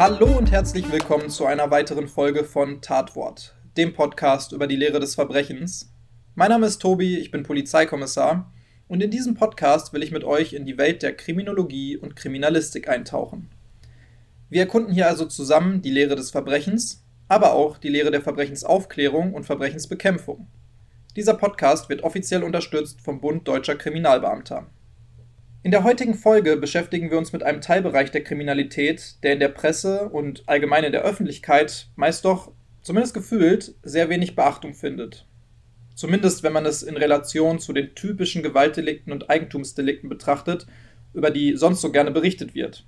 Hallo und herzlich willkommen zu einer weiteren Folge von Tatwort, dem Podcast über die Lehre des Verbrechens. Mein Name ist Tobi, ich bin Polizeikommissar und in diesem Podcast will ich mit euch in die Welt der Kriminologie und Kriminalistik eintauchen. Wir erkunden hier also zusammen die Lehre des Verbrechens, aber auch die Lehre der Verbrechensaufklärung und Verbrechensbekämpfung. Dieser Podcast wird offiziell unterstützt vom Bund Deutscher Kriminalbeamter. In der heutigen Folge beschäftigen wir uns mit einem Teilbereich der Kriminalität, der in der Presse und allgemein in der Öffentlichkeit meist doch, zumindest gefühlt, sehr wenig Beachtung findet. Zumindest wenn man es in Relation zu den typischen Gewaltdelikten und Eigentumsdelikten betrachtet, über die sonst so gerne berichtet wird.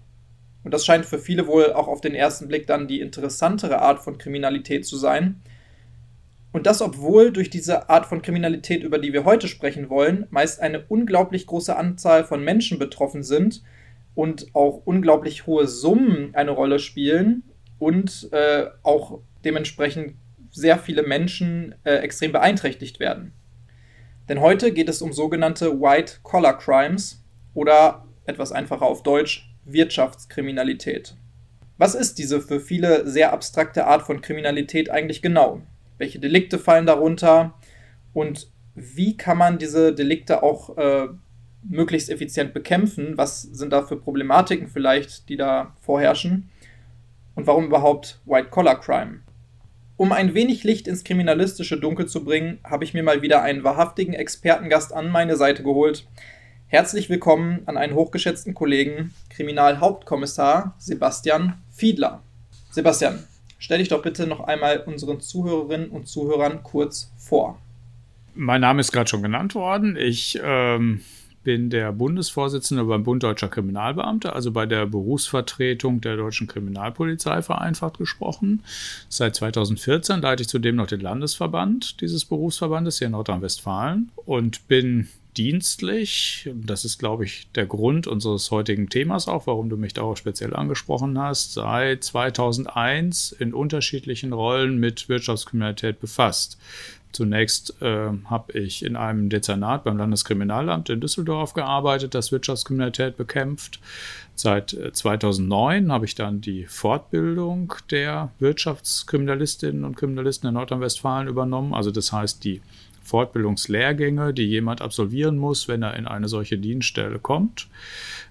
Und das scheint für viele wohl auch auf den ersten Blick dann die interessantere Art von Kriminalität zu sein. Und das, obwohl durch diese Art von Kriminalität, über die wir heute sprechen wollen, meist eine unglaublich große Anzahl von Menschen betroffen sind und auch unglaublich hohe Summen eine Rolle spielen und äh, auch dementsprechend sehr viele Menschen äh, extrem beeinträchtigt werden. Denn heute geht es um sogenannte White Collar Crimes oder etwas einfacher auf Deutsch Wirtschaftskriminalität. Was ist diese für viele sehr abstrakte Art von Kriminalität eigentlich genau? Welche Delikte fallen darunter? Und wie kann man diese Delikte auch äh, möglichst effizient bekämpfen? Was sind da für Problematiken vielleicht, die da vorherrschen? Und warum überhaupt White Collar Crime? Um ein wenig Licht ins kriminalistische Dunkel zu bringen, habe ich mir mal wieder einen wahrhaftigen Expertengast an meine Seite geholt. Herzlich willkommen an einen hochgeschätzten Kollegen, Kriminalhauptkommissar Sebastian Fiedler. Sebastian, stell dich doch bitte noch einmal unseren Zuhörerinnen und Zuhörern kurz vor. Mein Name ist gerade schon genannt worden. Ich ähm, bin der Bundesvorsitzende beim Bund Deutscher Kriminalbeamte, also bei der Berufsvertretung der deutschen Kriminalpolizei vereinfacht gesprochen. Seit 2014 leite ich zudem noch den Landesverband dieses Berufsverbandes hier in Nordrhein-Westfalen und bin dienstlich, das ist, glaube ich, der Grund unseres heutigen Themas auch, warum du mich darauf speziell angesprochen hast, seit 2001 in unterschiedlichen Rollen mit Wirtschaftskriminalität befasst. Zunächst äh, habe ich in einem Dezernat beim Landeskriminalamt in Düsseldorf gearbeitet, das Wirtschaftskriminalität bekämpft. Seit 2009 äh, habe ich dann die Fortbildung der Wirtschaftskriminalistinnen und Kriminalisten in Nordrhein-Westfalen übernommen. Also das heißt die Fortbildungslehrgänge, die jemand absolvieren muss, wenn er in eine solche Dienststelle kommt,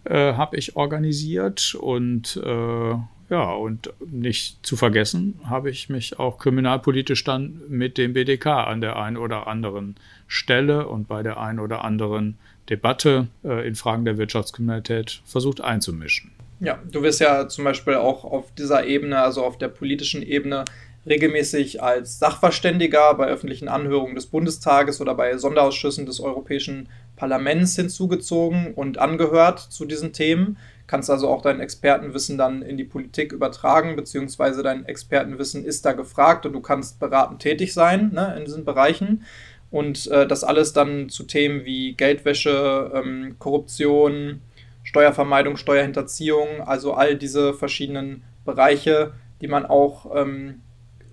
äh, habe ich organisiert und äh, ja, und nicht zu vergessen, habe ich mich auch kriminalpolitisch dann mit dem BDK an der einen oder anderen Stelle und bei der einen oder anderen Debatte äh, in Fragen der Wirtschaftskriminalität versucht einzumischen. Ja, du wirst ja zum Beispiel auch auf dieser Ebene, also auf der politischen Ebene, regelmäßig als Sachverständiger bei öffentlichen Anhörungen des Bundestages oder bei Sonderausschüssen des Europäischen Parlaments hinzugezogen und angehört zu diesen Themen kannst also auch dein Expertenwissen dann in die Politik übertragen, beziehungsweise dein Expertenwissen ist da gefragt und du kannst beratend tätig sein ne, in diesen Bereichen. Und äh, das alles dann zu Themen wie Geldwäsche, ähm, Korruption, Steuervermeidung, Steuerhinterziehung, also all diese verschiedenen Bereiche, die man auch ähm,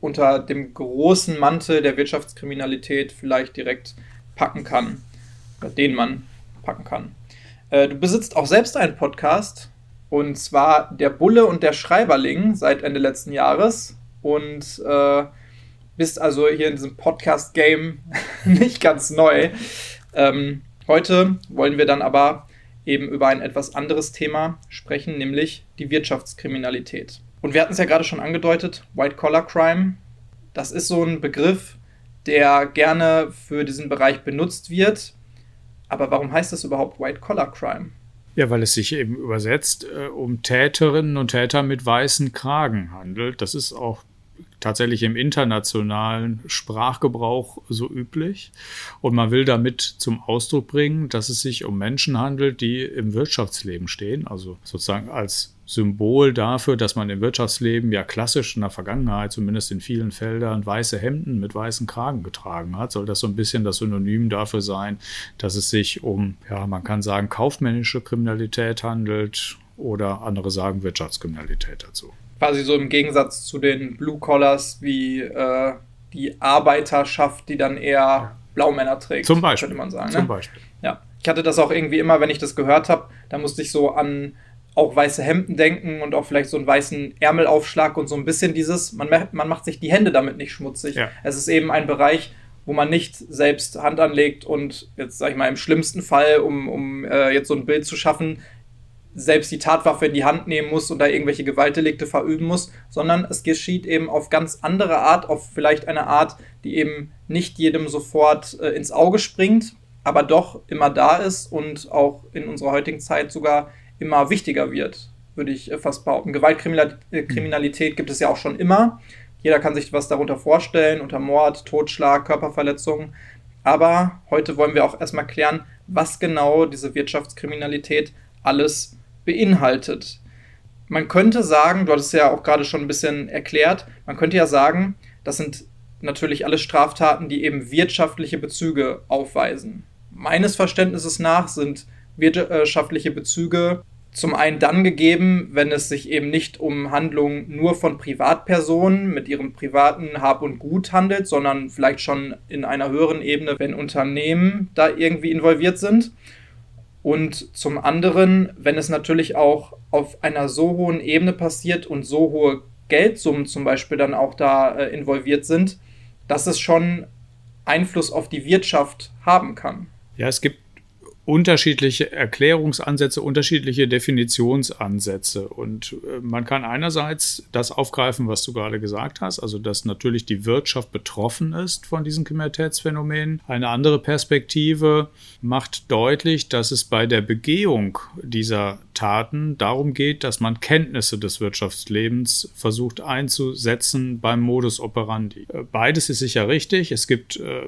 unter dem großen Mantel der Wirtschaftskriminalität vielleicht direkt packen kann, oder den man packen kann. Äh, du besitzt auch selbst einen Podcast und zwar Der Bulle und der Schreiberling seit Ende letzten Jahres und äh, bist also hier in diesem Podcast-Game nicht ganz neu. Ähm, heute wollen wir dann aber eben über ein etwas anderes Thema sprechen, nämlich die Wirtschaftskriminalität. Und wir hatten es ja gerade schon angedeutet, White Collar Crime, das ist so ein Begriff, der gerne für diesen Bereich benutzt wird, aber warum heißt das überhaupt White Collar Crime? Ja, weil es sich eben übersetzt äh, um Täterinnen und Täter mit weißen Kragen handelt. Das ist auch tatsächlich im internationalen Sprachgebrauch so üblich. Und man will damit zum Ausdruck bringen, dass es sich um Menschen handelt, die im Wirtschaftsleben stehen, also sozusagen als Symbol dafür, dass man im Wirtschaftsleben ja klassisch in der Vergangenheit, zumindest in vielen Feldern, weiße Hemden mit weißen Kragen getragen hat, soll das so ein bisschen das Synonym dafür sein, dass es sich um, ja, man kann sagen, kaufmännische Kriminalität handelt oder andere sagen Wirtschaftskriminalität dazu. Quasi so im Gegensatz zu den Blue Collars wie äh, die Arbeiterschaft, die dann eher Blaumänner trägt. Zum Beispiel. Könnte man sagen. Zum ne? Beispiel. Ja. Ich hatte das auch irgendwie immer, wenn ich das gehört habe, da musste ich so an auch weiße Hemden denken und auch vielleicht so einen weißen Ärmelaufschlag und so ein bisschen dieses, man, man macht sich die Hände damit nicht schmutzig. Ja. Es ist eben ein Bereich, wo man nicht selbst Hand anlegt und jetzt sag ich mal im schlimmsten Fall, um, um äh, jetzt so ein Bild zu schaffen, selbst die Tatwaffe in die Hand nehmen muss und da irgendwelche Gewaltdelikte verüben muss, sondern es geschieht eben auf ganz andere Art, auf vielleicht eine Art, die eben nicht jedem sofort äh, ins Auge springt, aber doch immer da ist und auch in unserer heutigen Zeit sogar immer wichtiger wird, würde ich äh, fast behaupten. Gewaltkriminalität gibt es ja auch schon immer. Jeder kann sich was darunter vorstellen, unter Mord, Totschlag, Körperverletzung. Aber heute wollen wir auch erstmal klären, was genau diese Wirtschaftskriminalität alles beinhaltet. Man könnte sagen, du hattest ja auch gerade schon ein bisschen erklärt, man könnte ja sagen, das sind natürlich alle Straftaten, die eben wirtschaftliche Bezüge aufweisen. Meines Verständnisses nach sind wirtschaftliche Bezüge zum einen dann gegeben, wenn es sich eben nicht um Handlungen nur von Privatpersonen mit ihrem privaten Hab und Gut handelt, sondern vielleicht schon in einer höheren Ebene, wenn Unternehmen da irgendwie involviert sind. Und zum anderen, wenn es natürlich auch auf einer so hohen Ebene passiert und so hohe Geldsummen zum Beispiel dann auch da äh, involviert sind, dass es schon Einfluss auf die Wirtschaft haben kann. Ja, es gibt unterschiedliche Erklärungsansätze, unterschiedliche Definitionsansätze. Und äh, man kann einerseits das aufgreifen, was du gerade gesagt hast, also dass natürlich die Wirtschaft betroffen ist von diesen Kriminalitätsphänomenen. Eine andere Perspektive macht deutlich, dass es bei der Begehung dieser Taten darum geht, dass man Kenntnisse des Wirtschaftslebens versucht einzusetzen beim Modus operandi. Äh, beides ist sicher richtig. Es gibt äh,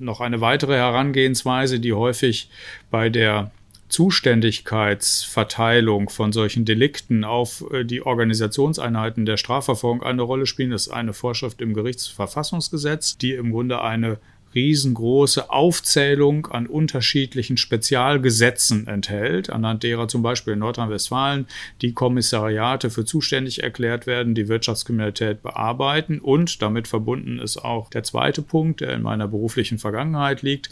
noch eine weitere Herangehensweise, die häufig bei der Zuständigkeitsverteilung von solchen Delikten auf äh, die Organisationseinheiten der Strafverfolgung eine Rolle spielen. Das ist eine Vorschrift im Gerichtsverfassungsgesetz, die im Grunde eine riesengroße Aufzählung an unterschiedlichen Spezialgesetzen enthält, anhand derer zum Beispiel in Nordrhein-Westfalen die Kommissariate für zuständig erklärt werden, die Wirtschaftskriminalität bearbeiten und damit verbunden ist auch der zweite Punkt, der in meiner beruflichen Vergangenheit liegt.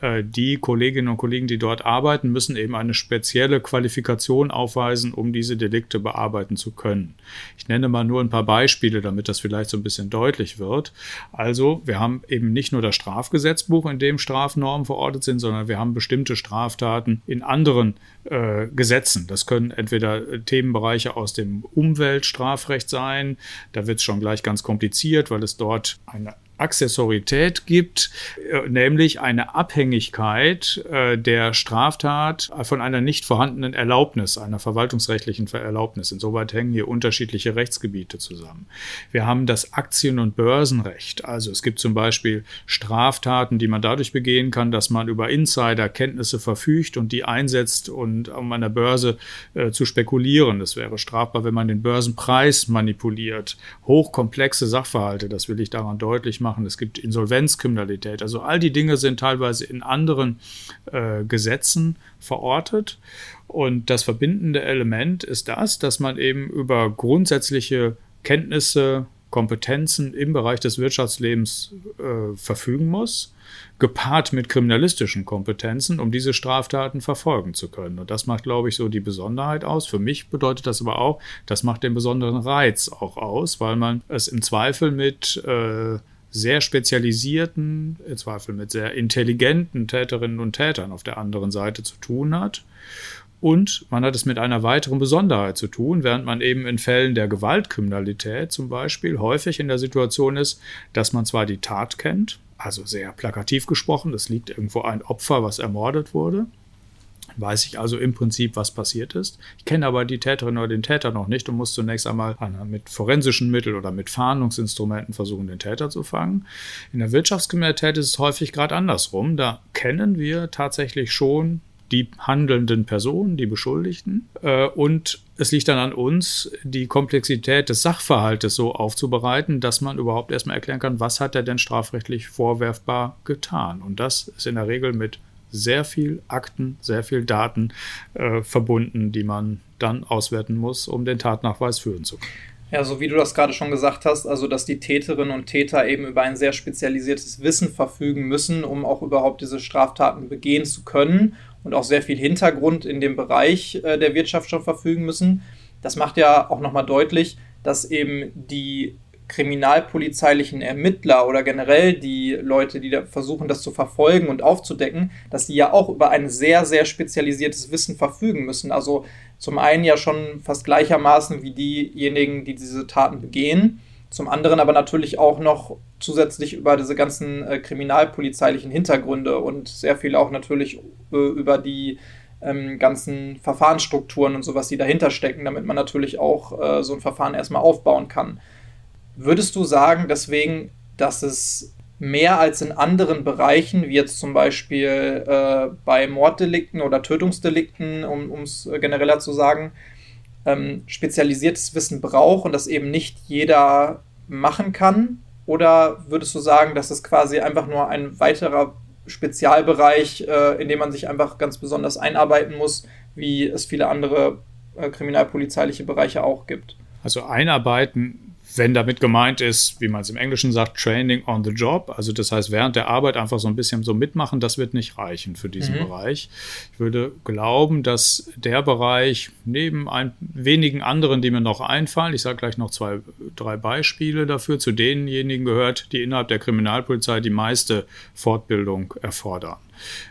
Äh, die Kolleginnen und Kollegen, die dort arbeiten, müssen eben eine spezielle Qualifikation aufweisen, um diese Delikte bearbeiten zu können. Ich nenne mal nur ein paar Beispiele, damit das vielleicht so ein bisschen deutlich wird. Also, wir haben eben nicht nur das Straf Strafgesetzbuch, in dem Strafnormen verortet sind, sondern wir haben bestimmte Straftaten in anderen äh, Gesetzen. Das können entweder äh, Themenbereiche aus dem Umweltstrafrecht sein, da wird es schon gleich ganz kompliziert, weil es dort eine Accessorität gibt, äh, nämlich eine Abhängigkeit äh, der Straftat von einer nicht vorhandenen Erlaubnis, einer verwaltungsrechtlichen Erlaubnis. Insoweit hängen hier unterschiedliche Rechtsgebiete zusammen. Wir haben das Aktien- und Börsenrecht. Also es gibt zum Beispiel Straftaten, die man dadurch begehen kann, dass man über Insider Kenntnisse verfügt und die einsetzt, und, um an der Börse äh, zu spekulieren. Das wäre strafbar, wenn man den Börsenpreis manipuliert. Hochkomplexe Sachverhalte, das will ich daran deutlich machen machen. Es gibt Insolvenzkriminalität. Also all die Dinge sind teilweise in anderen äh, Gesetzen verortet. Und das verbindende Element ist das, dass man eben über grundsätzliche Kenntnisse, Kompetenzen im Bereich des Wirtschaftslebens äh, verfügen muss, gepaart mit kriminalistischen Kompetenzen, um diese Straftaten verfolgen zu können. Und das macht, glaube ich, so die Besonderheit aus. Für mich bedeutet das aber auch, das macht den besonderen Reiz auch aus, weil man es im Zweifel mit äh, sehr spezialisierten, im Zweifel mit sehr intelligenten Täterinnen und Tätern auf der anderen Seite zu tun hat. Und man hat es mit einer weiteren Besonderheit zu tun, während man eben in Fällen der Gewaltkriminalität zum Beispiel häufig in der Situation ist, dass man zwar die Tat kennt, also sehr plakativ gesprochen, es liegt irgendwo ein Opfer, was ermordet wurde, weiß ich also im Prinzip, was passiert ist. Ich kenne aber die Täterin oder den Täter noch nicht und muss zunächst einmal mit forensischen Mitteln oder mit Fahndungsinstrumenten versuchen, den Täter zu fangen. In der Wirtschaftskriminalität ist es häufig gerade andersrum. Da kennen wir tatsächlich schon die handelnden Personen, die Beschuldigten. Äh, und es liegt dann an uns, die Komplexität des Sachverhaltes so aufzubereiten, dass man überhaupt erstmal erklären kann, was hat er denn strafrechtlich vorwerfbar getan. Und das ist in der Regel mit sehr viel Akten, sehr viel Daten äh, verbunden, die man dann auswerten muss, um den Tatnachweis führen zu können. Ja, so wie du das gerade schon gesagt hast, also dass die Täterinnen und Täter eben über ein sehr spezialisiertes Wissen verfügen müssen, um auch überhaupt diese Straftaten begehen zu können und auch sehr viel Hintergrund in dem Bereich äh, der Wirtschaft schon verfügen müssen. Das macht ja auch nochmal deutlich, dass eben die kriminalpolizeilichen Ermittler oder generell die Leute, die da versuchen, das zu verfolgen und aufzudecken, dass die ja auch über ein sehr, sehr spezialisiertes Wissen verfügen müssen. Also zum einen ja schon fast gleichermaßen wie diejenigen, die diese Taten begehen, zum anderen aber natürlich auch noch zusätzlich über diese ganzen äh, kriminalpolizeilichen Hintergründe und sehr viel auch natürlich äh, über die ähm, ganzen Verfahrensstrukturen und sowas, die dahinter stecken, damit man natürlich auch äh, so ein Verfahren erstmal aufbauen kann. Würdest du sagen, deswegen, dass es mehr als in anderen Bereichen, wie jetzt zum Beispiel äh, bei Morddelikten oder Tötungsdelikten, um es genereller zu sagen, ähm, spezialisiertes Wissen braucht und das eben nicht jeder machen kann? Oder würdest du sagen, dass es quasi einfach nur ein weiterer Spezialbereich, äh, in dem man sich einfach ganz besonders einarbeiten muss, wie es viele andere äh, kriminalpolizeiliche Bereiche auch gibt? Also einarbeiten wenn damit gemeint ist, wie man es im Englischen sagt, Training on the Job, also das heißt während der Arbeit einfach so ein bisschen so mitmachen, das wird nicht reichen für diesen mhm. Bereich. Ich würde glauben, dass der Bereich neben ein, wenigen anderen, die mir noch einfallen, ich sage gleich noch zwei, drei Beispiele dafür, zu denjenigen gehört, die innerhalb der Kriminalpolizei die meiste Fortbildung erfordern.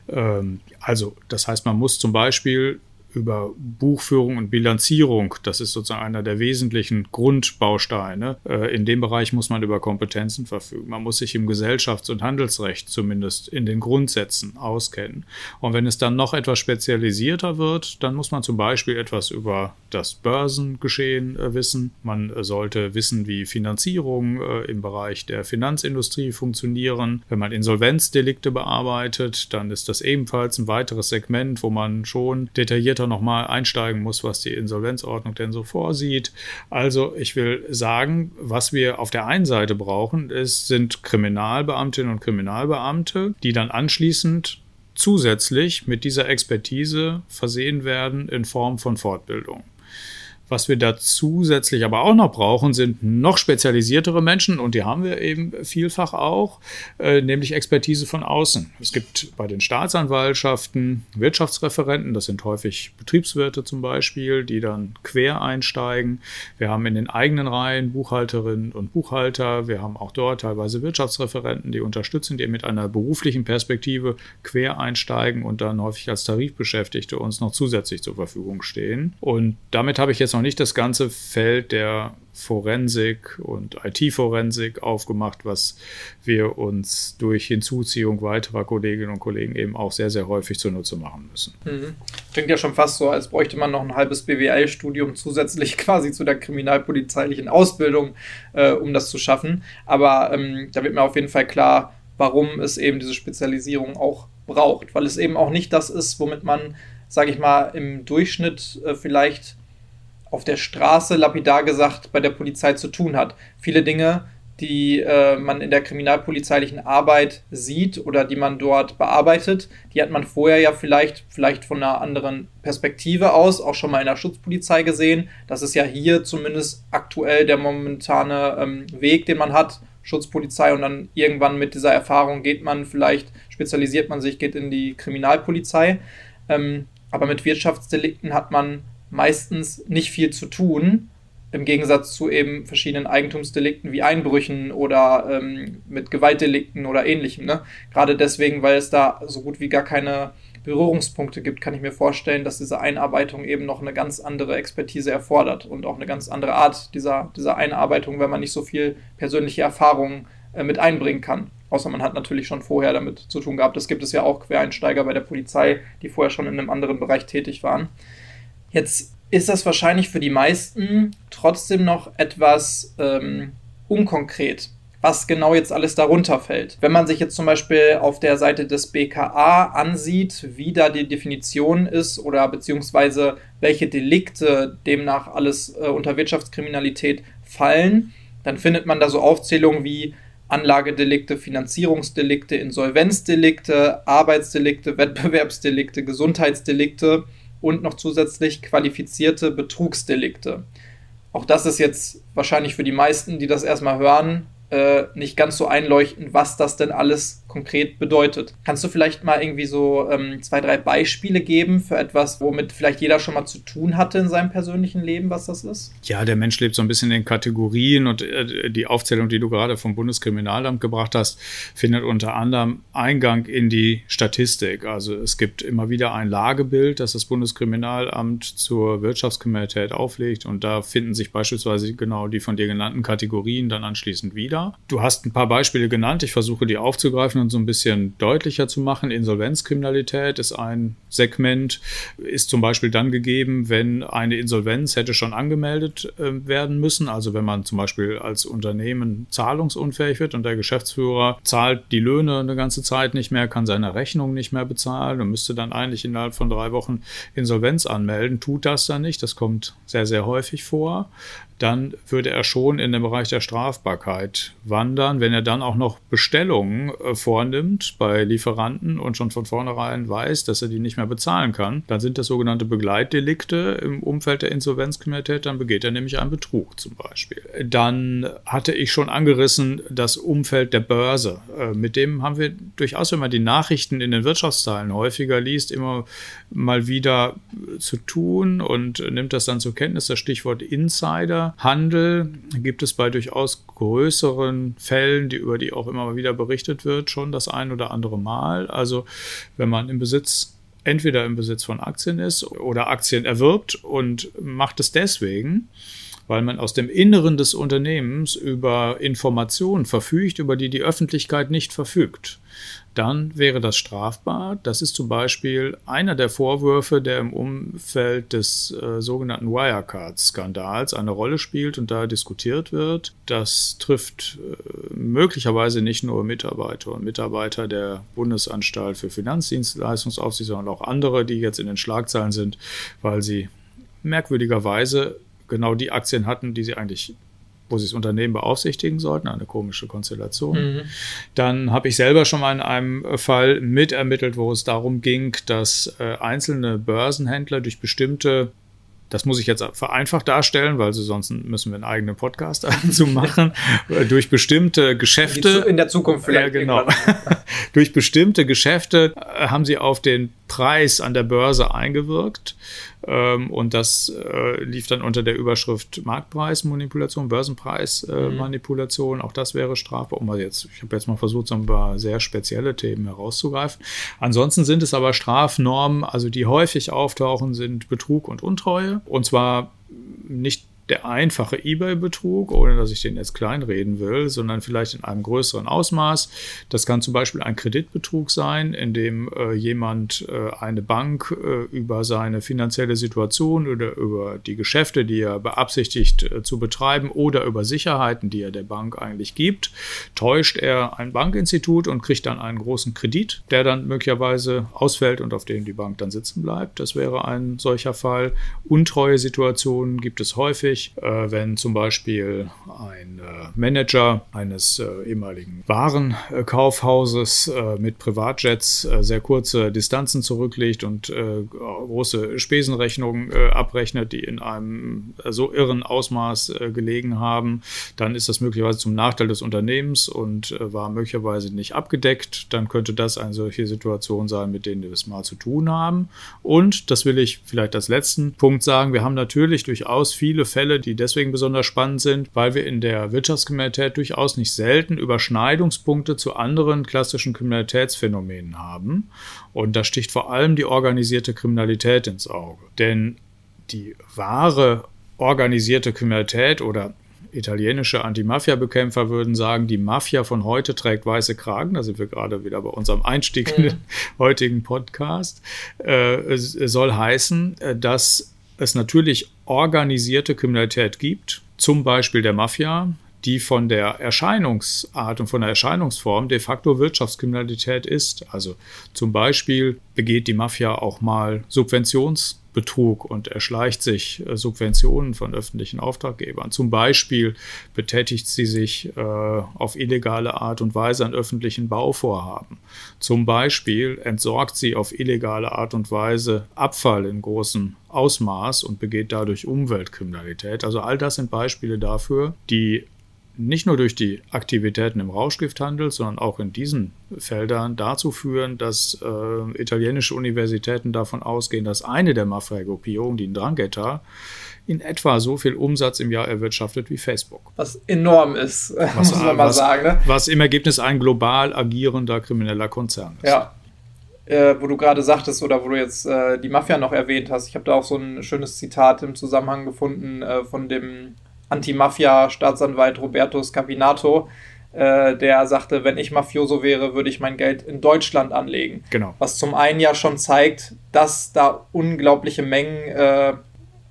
Ähm, also das heißt, man muss zum Beispiel über Buchführung und Bilanzierung. Das ist sozusagen einer der wesentlichen Grundbausteine. Äh, in dem Bereich muss man über Kompetenzen verfügen. Man muss sich im Gesellschafts- und Handelsrecht zumindest in den Grundsätzen auskennen. Und wenn es dann noch etwas spezialisierter wird, dann muss man zum Beispiel etwas über das Börsengeschehen äh, wissen. Man sollte wissen, wie Finanzierung äh, im Bereich der Finanzindustrie funktionieren. Wenn man Insolvenzdelikte bearbeitet, dann ist das ebenfalls ein weiteres Segment, wo man schon detaillierter nochmal einsteigen muss, was die Insolvenzordnung denn so vorsieht. Also ich will sagen, was wir auf der einen Seite brauchen, ist, sind Kriminalbeamtinnen und Kriminalbeamte, die dann anschließend zusätzlich mit dieser Expertise versehen werden in Form von Fortbildung. Was wir da zusätzlich aber auch noch brauchen, sind noch spezialisiertere Menschen und die haben wir eben vielfach auch, äh, nämlich Expertise von außen. Es gibt bei den Staatsanwaltschaften Wirtschaftsreferenten, das sind häufig Betriebswirte zum Beispiel, die dann quer einsteigen. Wir haben in den eigenen Reihen Buchhalterinnen und Buchhalter. Wir haben auch dort teilweise Wirtschaftsreferenten, die unterstützen, die mit einer beruflichen Perspektive quer einsteigen und dann häufig als Tarifbeschäftigte uns noch zusätzlich zur Verfügung stehen. Und damit habe ich jetzt noch nicht das ganze Feld der Forensik und IT-Forensik aufgemacht, was wir uns durch Hinzuziehung weiterer Kolleginnen und Kollegen eben auch sehr, sehr häufig zunutze machen müssen. Mhm. Klingt ja schon fast so, als bräuchte man noch ein halbes BWL-Studium zusätzlich quasi zu der kriminalpolizeilichen Ausbildung, äh, um das zu schaffen. Aber ähm, da wird mir auf jeden Fall klar, warum es eben diese Spezialisierung auch braucht, weil es eben auch nicht das ist, womit man, sage ich mal, im Durchschnitt äh, vielleicht auf der Straße, lapidar gesagt, bei der Polizei zu tun hat. Viele Dinge, die äh, man in der kriminalpolizeilichen Arbeit sieht oder die man dort bearbeitet, die hat man vorher ja vielleicht, vielleicht von einer anderen Perspektive aus auch schon mal in der Schutzpolizei gesehen. Das ist ja hier zumindest aktuell der momentane ähm, Weg, den man hat. Schutzpolizei und dann irgendwann mit dieser Erfahrung geht man vielleicht, spezialisiert man sich, geht in die Kriminalpolizei. Ähm, aber mit Wirtschaftsdelikten hat man meistens nicht viel zu tun, im Gegensatz zu eben verschiedenen Eigentumsdelikten wie Einbrüchen oder ähm, mit Gewaltdelikten oder ähnlichem. Ne? Gerade deswegen, weil es da so gut wie gar keine Berührungspunkte gibt, kann ich mir vorstellen, dass diese Einarbeitung eben noch eine ganz andere Expertise erfordert und auch eine ganz andere Art dieser, dieser Einarbeitung, wenn man nicht so viel persönliche Erfahrung äh, mit einbringen kann. Außer man hat natürlich schon vorher damit zu tun gehabt. Es gibt es ja auch Quereinsteiger bei der Polizei, die vorher schon in einem anderen Bereich tätig waren. Jetzt ist das wahrscheinlich für die meisten trotzdem noch etwas ähm, unkonkret. was genau jetzt alles darunter fällt. Wenn man sich jetzt zum Beispiel auf der Seite des BKA ansieht, wie da die Definition ist oder beziehungsweise welche Delikte demnach alles äh, unter Wirtschaftskriminalität fallen, dann findet man da so Aufzählungen wie Anlagedelikte, Finanzierungsdelikte, Insolvenzdelikte, Arbeitsdelikte, Wettbewerbsdelikte, Gesundheitsdelikte und noch zusätzlich qualifizierte Betrugsdelikte. Auch das ist jetzt wahrscheinlich für die meisten, die das erstmal hören, äh, nicht ganz so einleuchtend, was das denn alles konkret bedeutet. Kannst du vielleicht mal irgendwie so ähm, zwei, drei Beispiele geben für etwas, womit vielleicht jeder schon mal zu tun hatte in seinem persönlichen Leben, was das ist? Ja, der Mensch lebt so ein bisschen in Kategorien und äh, die Aufzählung, die du gerade vom Bundeskriminalamt gebracht hast, findet unter anderem Eingang in die Statistik. Also es gibt immer wieder ein Lagebild, das das Bundeskriminalamt zur Wirtschaftskriminalität auflegt und da finden sich beispielsweise genau die von dir genannten Kategorien dann anschließend wieder. Du hast ein paar Beispiele genannt, ich versuche die aufzugreifen und so ein bisschen deutlicher zu machen. Insolvenzkriminalität ist ein Segment, ist zum Beispiel dann gegeben, wenn eine Insolvenz hätte schon angemeldet äh, werden müssen. Also wenn man zum Beispiel als Unternehmen zahlungsunfähig wird und der Geschäftsführer zahlt die Löhne eine ganze Zeit nicht mehr, kann seine Rechnung nicht mehr bezahlen und müsste dann eigentlich innerhalb von drei Wochen Insolvenz anmelden, tut das dann nicht. Das kommt sehr, sehr häufig vor dann würde er schon in den Bereich der Strafbarkeit wandern, wenn er dann auch noch Bestellungen äh, vornimmt bei Lieferanten und schon von vornherein weiß, dass er die nicht mehr bezahlen kann. Dann sind das sogenannte Begleitdelikte im Umfeld der Insolvenzkriminalität, dann begeht er nämlich einen Betrug zum Beispiel. Dann hatte ich schon angerissen das Umfeld der Börse. Äh, mit dem haben wir durchaus, wenn man die Nachrichten in den Wirtschaftszahlen häufiger liest, immer mal wieder zu tun und nimmt das dann zur Kenntnis, das Stichwort Insider. Handel gibt es bei durchaus größeren Fällen, die, über die auch immer mal wieder berichtet wird, schon das ein oder andere Mal. Also wenn man im Besitz entweder im Besitz von Aktien ist oder Aktien erwirbt und macht es deswegen, weil man aus dem Inneren des Unternehmens über Informationen verfügt, über die die Öffentlichkeit nicht verfügt dann wäre das strafbar. Das ist zum Beispiel einer der Vorwürfe, der im Umfeld des äh, sogenannten Wirecard-Skandals eine Rolle spielt und da diskutiert wird. Das trifft äh, möglicherweise nicht nur Mitarbeiter und Mitarbeiter der Bundesanstalt für Finanzdienstleistungsaufsicht, sondern auch andere, die jetzt in den Schlagzeilen sind, weil sie merkwürdigerweise genau die Aktien hatten, die sie eigentlich wo sie das Unternehmen beaufsichtigen sollten, eine komische Konstellation. Mhm. Dann habe ich selber schon mal in einem Fall mitermittelt, wo es darum ging, dass äh, einzelne Börsenhändler durch bestimmte das muss ich jetzt vereinfacht darstellen, weil sonst müssen wir einen eigenen Podcast dazu machen. Durch bestimmte Geschäfte. In der Zukunft vielleicht. Ja, genau. Durch bestimmte Geschäfte äh, haben sie auf den Preis an der Börse eingewirkt. Ähm, und das äh, lief dann unter der Überschrift Marktpreismanipulation, Börsenpreismanipulation. Mhm. Auch das wäre strafbar. Um jetzt, ich habe jetzt mal versucht, so ein paar sehr spezielle Themen herauszugreifen. Ansonsten sind es aber Strafnormen, also die häufig auftauchen, sind Betrug und Untreue. Und zwar nicht der einfache eBay-Betrug, ohne dass ich den jetzt kleinreden will, sondern vielleicht in einem größeren Ausmaß. Das kann zum Beispiel ein Kreditbetrug sein, in dem äh, jemand äh, eine Bank äh, über seine finanzielle Situation oder über die Geschäfte, die er beabsichtigt äh, zu betreiben oder über Sicherheiten, die er der Bank eigentlich gibt, täuscht er ein Bankinstitut und kriegt dann einen großen Kredit, der dann möglicherweise ausfällt und auf dem die Bank dann sitzen bleibt. Das wäre ein solcher Fall. Untreue Situationen gibt es häufig möglich, äh, wenn zum Beispiel ein äh, Manager eines äh, ehemaligen Warenkaufhauses mit Privatjets sehr kurze Distanzen zurücklegt und große Spesenrechnungen abrechnet, die in einem so irren Ausmaß gelegen haben, dann ist das möglicherweise zum Nachteil des Unternehmens und war möglicherweise nicht abgedeckt. Dann könnte das eine solche Situation sein, mit denen wir es mal zu tun haben. Und, das will ich vielleicht als letzten Punkt sagen, wir haben natürlich durchaus viele Fälle, Fälle, die deswegen besonders spannend sind, weil wir in der Wirtschaftskriminalität durchaus nicht selten Überschneidungspunkte zu anderen klassischen Kriminalitätsphänomenen haben. Und da sticht vor allem die organisierte Kriminalität ins Auge. Denn die wahre organisierte Kriminalität oder italienische Anti-Mafia-Bekämpfer würden sagen, die Mafia von heute trägt weiße Kragen. Da sind wir gerade wieder bei unserem Einstieg in den heutigen Podcast. Äh, soll heißen, äh, dass es natürlich organisierte Kriminalität gibt, zum Beispiel der Mafia, die von der Erscheinungsart und von der Erscheinungsform de facto Wirtschaftskriminalität ist. Also zum Beispiel begeht die Mafia auch mal Subventions- Betrug und erschleicht sich äh, Subventionen von öffentlichen Auftraggebern. Zum Beispiel betätigt sie sich äh, auf illegale Art und Weise an öffentlichen Bauvorhaben. Zum Beispiel entsorgt sie auf illegale Art und Weise Abfall in großem Ausmaß und begeht dadurch Umweltkriminalität. Also all das sind Beispiele dafür, die nicht nur durch die Aktivitäten im Rauschgifthandel, sondern auch in diesen Feldern dazu führen, dass äh, italienische Universitäten davon ausgehen, dass eine der Mafia-Gruppierungen, die Ndrangheta, in etwa so viel Umsatz im Jahr erwirtschaftet wie Facebook. Was enorm ist, was, muss man mal was, sagen. Ne? Was im Ergebnis ein global agierender krimineller Konzern ist. Ja. Äh, wo du gerade sagtest oder wo du jetzt äh, die Mafia noch erwähnt hast, ich habe da auch so ein schönes Zitat im Zusammenhang gefunden äh, von dem Anti-Mafia-Staatsanwalt Roberto Scapinato, äh, der sagte, wenn ich Mafioso wäre, würde ich mein Geld in Deutschland anlegen. Genau. Was zum einen ja schon zeigt, dass da unglaubliche Mengen äh,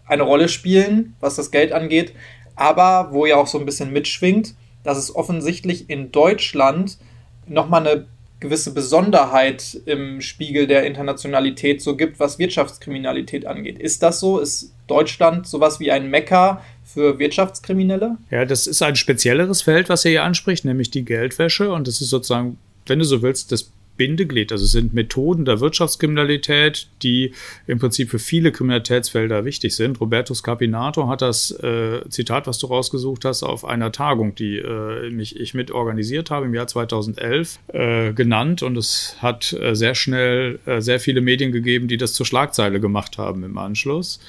eine Rolle spielen, was das Geld angeht, aber wo ja auch so ein bisschen mitschwingt, dass es offensichtlich in Deutschland nochmal eine gewisse Besonderheit im Spiegel der Internationalität so gibt, was Wirtschaftskriminalität angeht. Ist das so? Ist Deutschland sowas wie ein Mekka für Wirtschaftskriminelle? Ja, das ist ein spezielleres Feld, was er hier anspricht, nämlich die Geldwäsche. Und das ist sozusagen, wenn du so willst, das Bindeglied. Also es sind Methoden der Wirtschaftskriminalität, die im Prinzip für viele Kriminalitätsfelder wichtig sind. Roberto Scapinato hat das äh, Zitat, was du rausgesucht hast, auf einer Tagung, die äh, mich, ich mit organisiert habe im Jahr 2011, äh, genannt. Und es hat äh, sehr schnell äh, sehr viele Medien gegeben, die das zur Schlagzeile gemacht haben im Anschluss.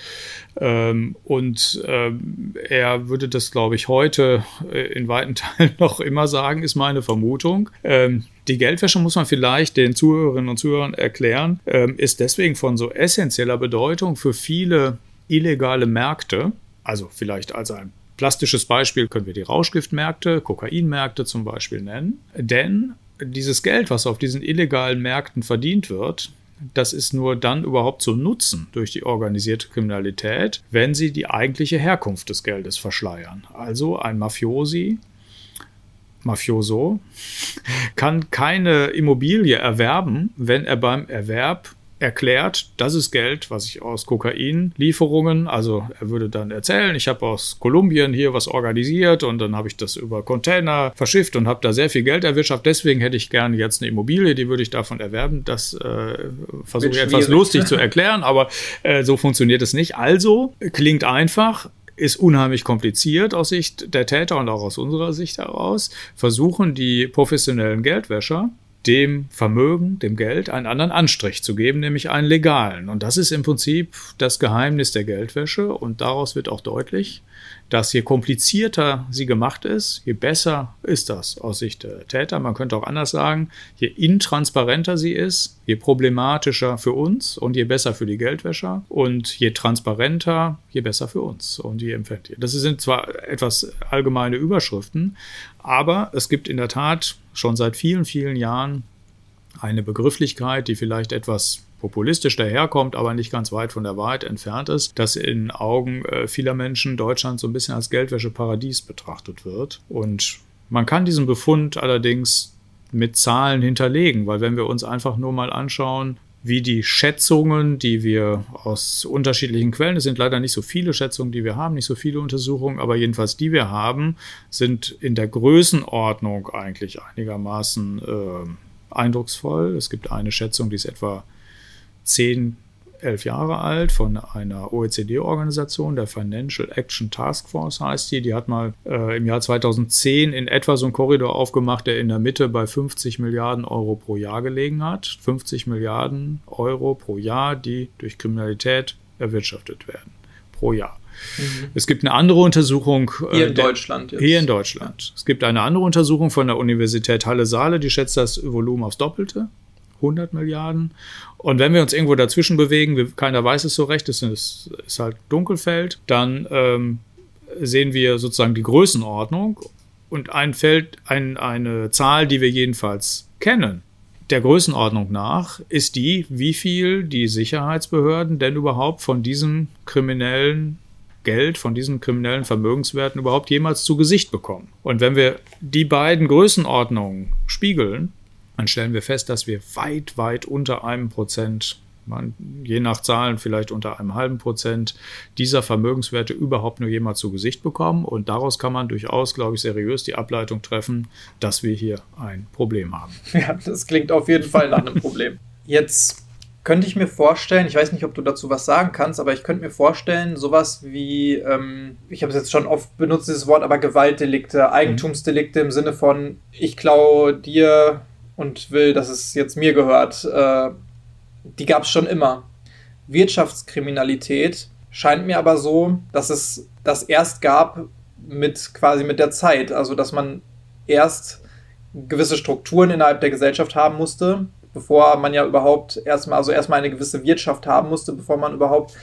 Ähm, und ähm, er würde das, glaube ich, heute äh, in weiten Teilen noch immer sagen, ist meine Vermutung. Ähm, die Geldwäsche muss man vielleicht den Zuhörerinnen und Zuhörern erklären, ähm, ist deswegen von so essentieller Bedeutung für viele illegale Märkte. Also vielleicht als ein plastisches Beispiel können wir die Rauschgiftmärkte, Kokainmärkte zum Beispiel nennen. Denn dieses Geld, was auf diesen illegalen Märkten verdient wird, das ist nur dann überhaupt zu nutzen durch die organisierte Kriminalität, wenn sie die eigentliche Herkunft des Geldes verschleiern. Also ein Mafiosi Mafioso, kann keine Immobilie erwerben, wenn er beim Erwerb erklärt, das ist Geld, was ich aus Kokainlieferungen, also er würde dann erzählen, ich habe aus Kolumbien hier was organisiert und dann habe ich das über Container verschifft und habe da sehr viel Geld erwirtschaftet, deswegen hätte ich gerne jetzt eine Immobilie, die würde ich davon erwerben. Das äh, versuche ich etwas lustig zu erklären, aber äh, so funktioniert es nicht. Also klingt einfach, ist unheimlich kompliziert aus Sicht der Täter und auch aus unserer Sicht heraus, versuchen die professionellen Geldwäscher dem Vermögen, dem Geld einen anderen Anstrich zu geben, nämlich einen legalen. Und das ist im Prinzip das Geheimnis der Geldwäsche und daraus wird auch deutlich, dass je komplizierter sie gemacht ist, je besser ist das aus Sicht der Täter. Man könnte auch anders sagen, je intransparenter sie ist, je problematischer für uns und je besser für die Geldwäscher und je transparenter, je besser für uns und je empfindlicher. Das sind zwar etwas allgemeine Überschriften, aber es gibt in der Tat schon seit vielen, vielen Jahren eine Begrifflichkeit, die vielleicht etwas populistisch daherkommt, aber nicht ganz weit von der Wahrheit entfernt ist, dass in Augen äh, vieler Menschen Deutschland so ein bisschen als Geldwäscheparadies betrachtet wird. Und man kann diesen Befund allerdings mit Zahlen hinterlegen, weil wenn wir uns einfach nur mal anschauen, wie die Schätzungen, die wir aus unterschiedlichen Quellen, es sind leider nicht so viele Schätzungen, die wir haben, nicht so viele Untersuchungen, aber jedenfalls die wir haben, sind in der Größenordnung eigentlich einigermaßen äh, eindrucksvoll. Es gibt eine Schätzung, die ist etwa zehn, elf Jahre alt von einer OECD-Organisation, der Financial Action Task Force heißt die. Die hat mal äh, im Jahr 2010 in etwa so einen Korridor aufgemacht, der in der Mitte bei 50 Milliarden Euro pro Jahr gelegen hat. 50 Milliarden Euro pro Jahr, die durch Kriminalität erwirtschaftet werden. Pro Jahr. Mhm. Es gibt eine andere Untersuchung. Äh, hier in der, Deutschland. Jetzt. Hier in Deutschland. Es gibt eine andere Untersuchung von der Universität Halle-Saale, die schätzt das Volumen aufs Doppelte. 100 Milliarden. Und wenn wir uns irgendwo dazwischen bewegen, wir, keiner weiß es so recht, es ist, ist halt Dunkelfeld, dann ähm, sehen wir sozusagen die Größenordnung und ein Feld, ein, eine Zahl, die wir jedenfalls kennen, der Größenordnung nach, ist die, wie viel die Sicherheitsbehörden denn überhaupt von diesem kriminellen Geld von diesen kriminellen Vermögenswerten überhaupt jemals zu Gesicht bekommen. Und wenn wir die beiden Größenordnungen spiegeln, dann stellen wir fest, dass wir weit, weit unter einem Prozent man, je nach Zahlen vielleicht unter einem halben Prozent dieser Vermögenswerte überhaupt nur jemals zu Gesicht bekommen. Und daraus kann man durchaus, glaube ich, seriös die Ableitung treffen, dass wir hier ein Problem haben. Ja, das klingt auf jeden Fall nach einem Problem. Jetzt könnte ich mir vorstellen, ich weiß nicht, ob du dazu was sagen kannst, aber ich könnte mir vorstellen, sowas wie, ähm, ich habe es jetzt schon oft benutzt, dieses Wort, aber Gewaltdelikte, Eigentumsdelikte im Sinne von, ich klaue dir und will, dass es jetzt mir gehört. Äh, die gab es schon immer. Wirtschaftskriminalität scheint mir aber so, dass es das erst gab mit quasi mit der Zeit. Also, dass man erst gewisse Strukturen innerhalb der Gesellschaft haben musste, bevor man ja überhaupt erstmal, also erstmal eine gewisse Wirtschaft haben musste, bevor man überhaupt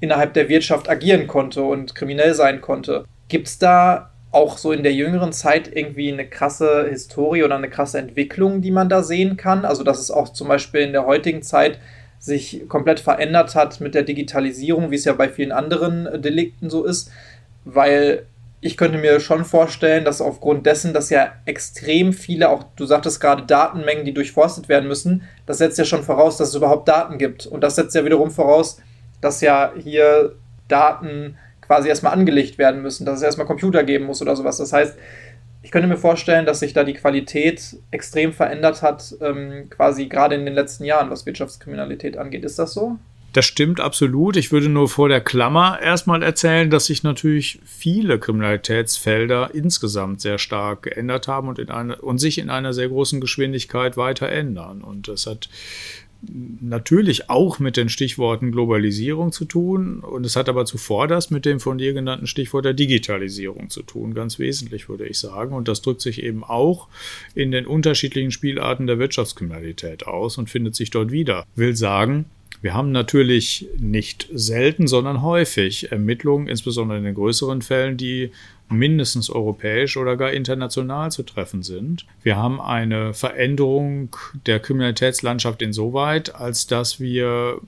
innerhalb der Wirtschaft agieren konnte und kriminell sein konnte. Gibt es da auch so in der jüngeren Zeit irgendwie eine krasse Historie oder eine krasse Entwicklung, die man da sehen kann? Also, dass es auch zum Beispiel in der heutigen Zeit sich komplett verändert hat mit der Digitalisierung, wie es ja bei vielen anderen äh, Delikten so ist, weil ich könnte mir schon vorstellen, dass aufgrund dessen, dass ja extrem viele, auch du sagtest gerade Datenmengen, die durchforstet werden müssen, das setzt ja schon voraus, dass es überhaupt Daten gibt. Und das setzt ja wiederum voraus, dass ja hier Daten quasi erstmal angelegt werden müssen, dass es erstmal Computer geben muss oder sowas. Das heißt, ich könnte mir vorstellen, dass sich da die Qualität extrem verändert hat, ähm, quasi gerade in den letzten Jahren, was Wirtschaftskriminalität angeht. Ist das so? Das stimmt absolut. Ich würde nur vor der Klammer erstmal erzählen, dass sich natürlich viele Kriminalitätsfelder insgesamt sehr stark geändert haben und, in eine, und sich in einer sehr großen Geschwindigkeit weiter ändern. Und das hat natürlich auch mit den Stichworten Globalisierung zu tun und es hat aber zuvor das mit dem von dir genannten Stichwort der Digitalisierung zu tun, ganz wesentlich würde ich sagen. Und das drückt sich eben auch in den unterschiedlichen Spielarten der Wirtschaftskriminalität aus und findet sich dort wieder. Will sagen, wir haben natürlich nicht selten, sondern häufig Ermittlungen, insbesondere in den größeren Fällen, die mindestens europäisch oder gar international zu treffen sind. Wir haben eine Veränderung der Kriminalitätslandschaft insoweit, als dass wir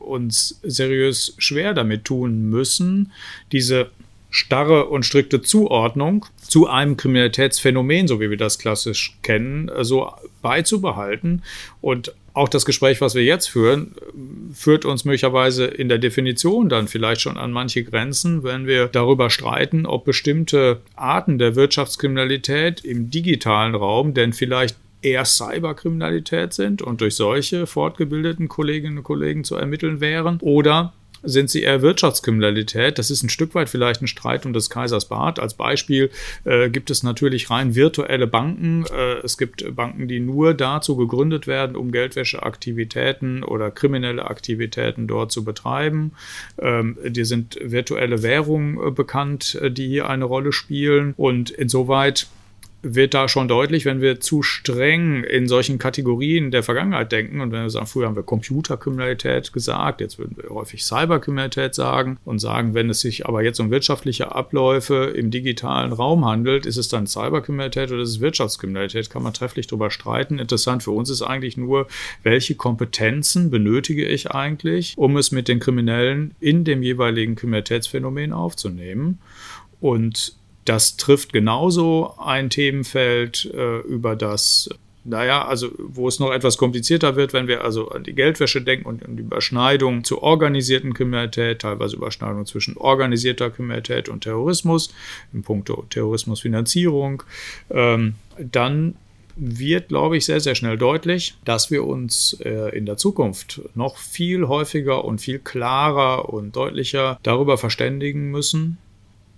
uns seriös schwer damit tun müssen, diese starre und strikte Zuordnung zu einem Kriminalitätsphänomen, so wie wir das klassisch kennen, so beizubehalten. Und auch das Gespräch, was wir jetzt führen, führt uns möglicherweise in der Definition dann vielleicht schon an manche Grenzen, wenn wir darüber streiten, ob bestimmte Arten der Wirtschaftskriminalität im digitalen Raum denn vielleicht eher Cyberkriminalität sind und durch solche fortgebildeten Kolleginnen und Kollegen zu ermitteln wären oder sind sie eher Wirtschaftskriminalität. Das ist ein Stück weit vielleicht ein Streit um des Kaisers Bart. Als Beispiel äh, gibt es natürlich rein virtuelle Banken. Äh, es gibt Banken, die nur dazu gegründet werden, um Geldwäscheaktivitäten oder kriminelle Aktivitäten dort zu betreiben. Ähm, die sind virtuelle Währungen äh, bekannt, äh, die hier eine Rolle spielen. Und insoweit wird da schon deutlich, wenn wir zu streng in solchen Kategorien der Vergangenheit denken und wenn wir sagen, früher haben wir Computerkriminalität gesagt, jetzt würden wir häufig Cyberkriminalität sagen und sagen, wenn es sich aber jetzt um wirtschaftliche Abläufe im digitalen Raum handelt, ist es dann Cyberkriminalität oder ist es Wirtschaftskriminalität, kann man trefflich darüber streiten. Interessant für uns ist eigentlich nur, welche Kompetenzen benötige ich eigentlich, um es mit den Kriminellen in dem jeweiligen Kriminalitätsphänomen aufzunehmen. Und das trifft genauso ein Themenfeld, äh, über das, naja, also wo es noch etwas komplizierter wird, wenn wir also an die Geldwäsche denken und an die Überschneidung zur organisierten Kriminalität, teilweise Überschneidung zwischen organisierter Kriminalität und Terrorismus, in puncto Terrorismusfinanzierung, ähm, dann wird, glaube ich, sehr, sehr schnell deutlich, dass wir uns äh, in der Zukunft noch viel häufiger und viel klarer und deutlicher darüber verständigen müssen,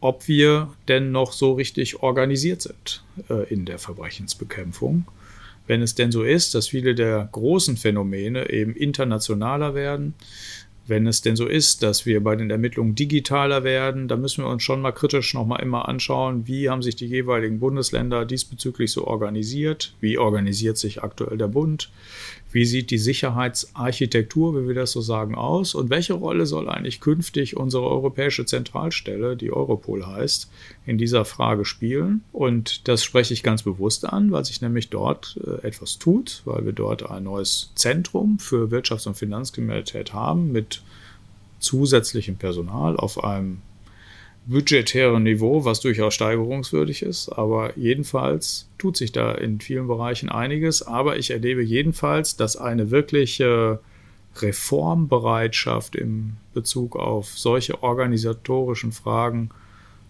ob wir denn noch so richtig organisiert sind äh, in der Verbrechensbekämpfung. Wenn es denn so ist, dass viele der großen Phänomene eben internationaler werden, wenn es denn so ist, dass wir bei den Ermittlungen digitaler werden, dann müssen wir uns schon mal kritisch nochmal immer anschauen, wie haben sich die jeweiligen Bundesländer diesbezüglich so organisiert, wie organisiert sich aktuell der Bund, wie sieht die Sicherheitsarchitektur, wie wir das so sagen, aus? Und welche Rolle soll eigentlich künftig unsere europäische Zentralstelle, die Europol heißt, in dieser Frage spielen? Und das spreche ich ganz bewusst an, weil sich nämlich dort äh, etwas tut, weil wir dort ein neues Zentrum für Wirtschafts- und Finanzkriminalität haben mit zusätzlichem Personal auf einem budgetären Niveau, was durchaus steigerungswürdig ist. Aber jedenfalls tut sich da in vielen Bereichen einiges. Aber ich erlebe jedenfalls, dass eine wirkliche Reformbereitschaft im Bezug auf solche organisatorischen Fragen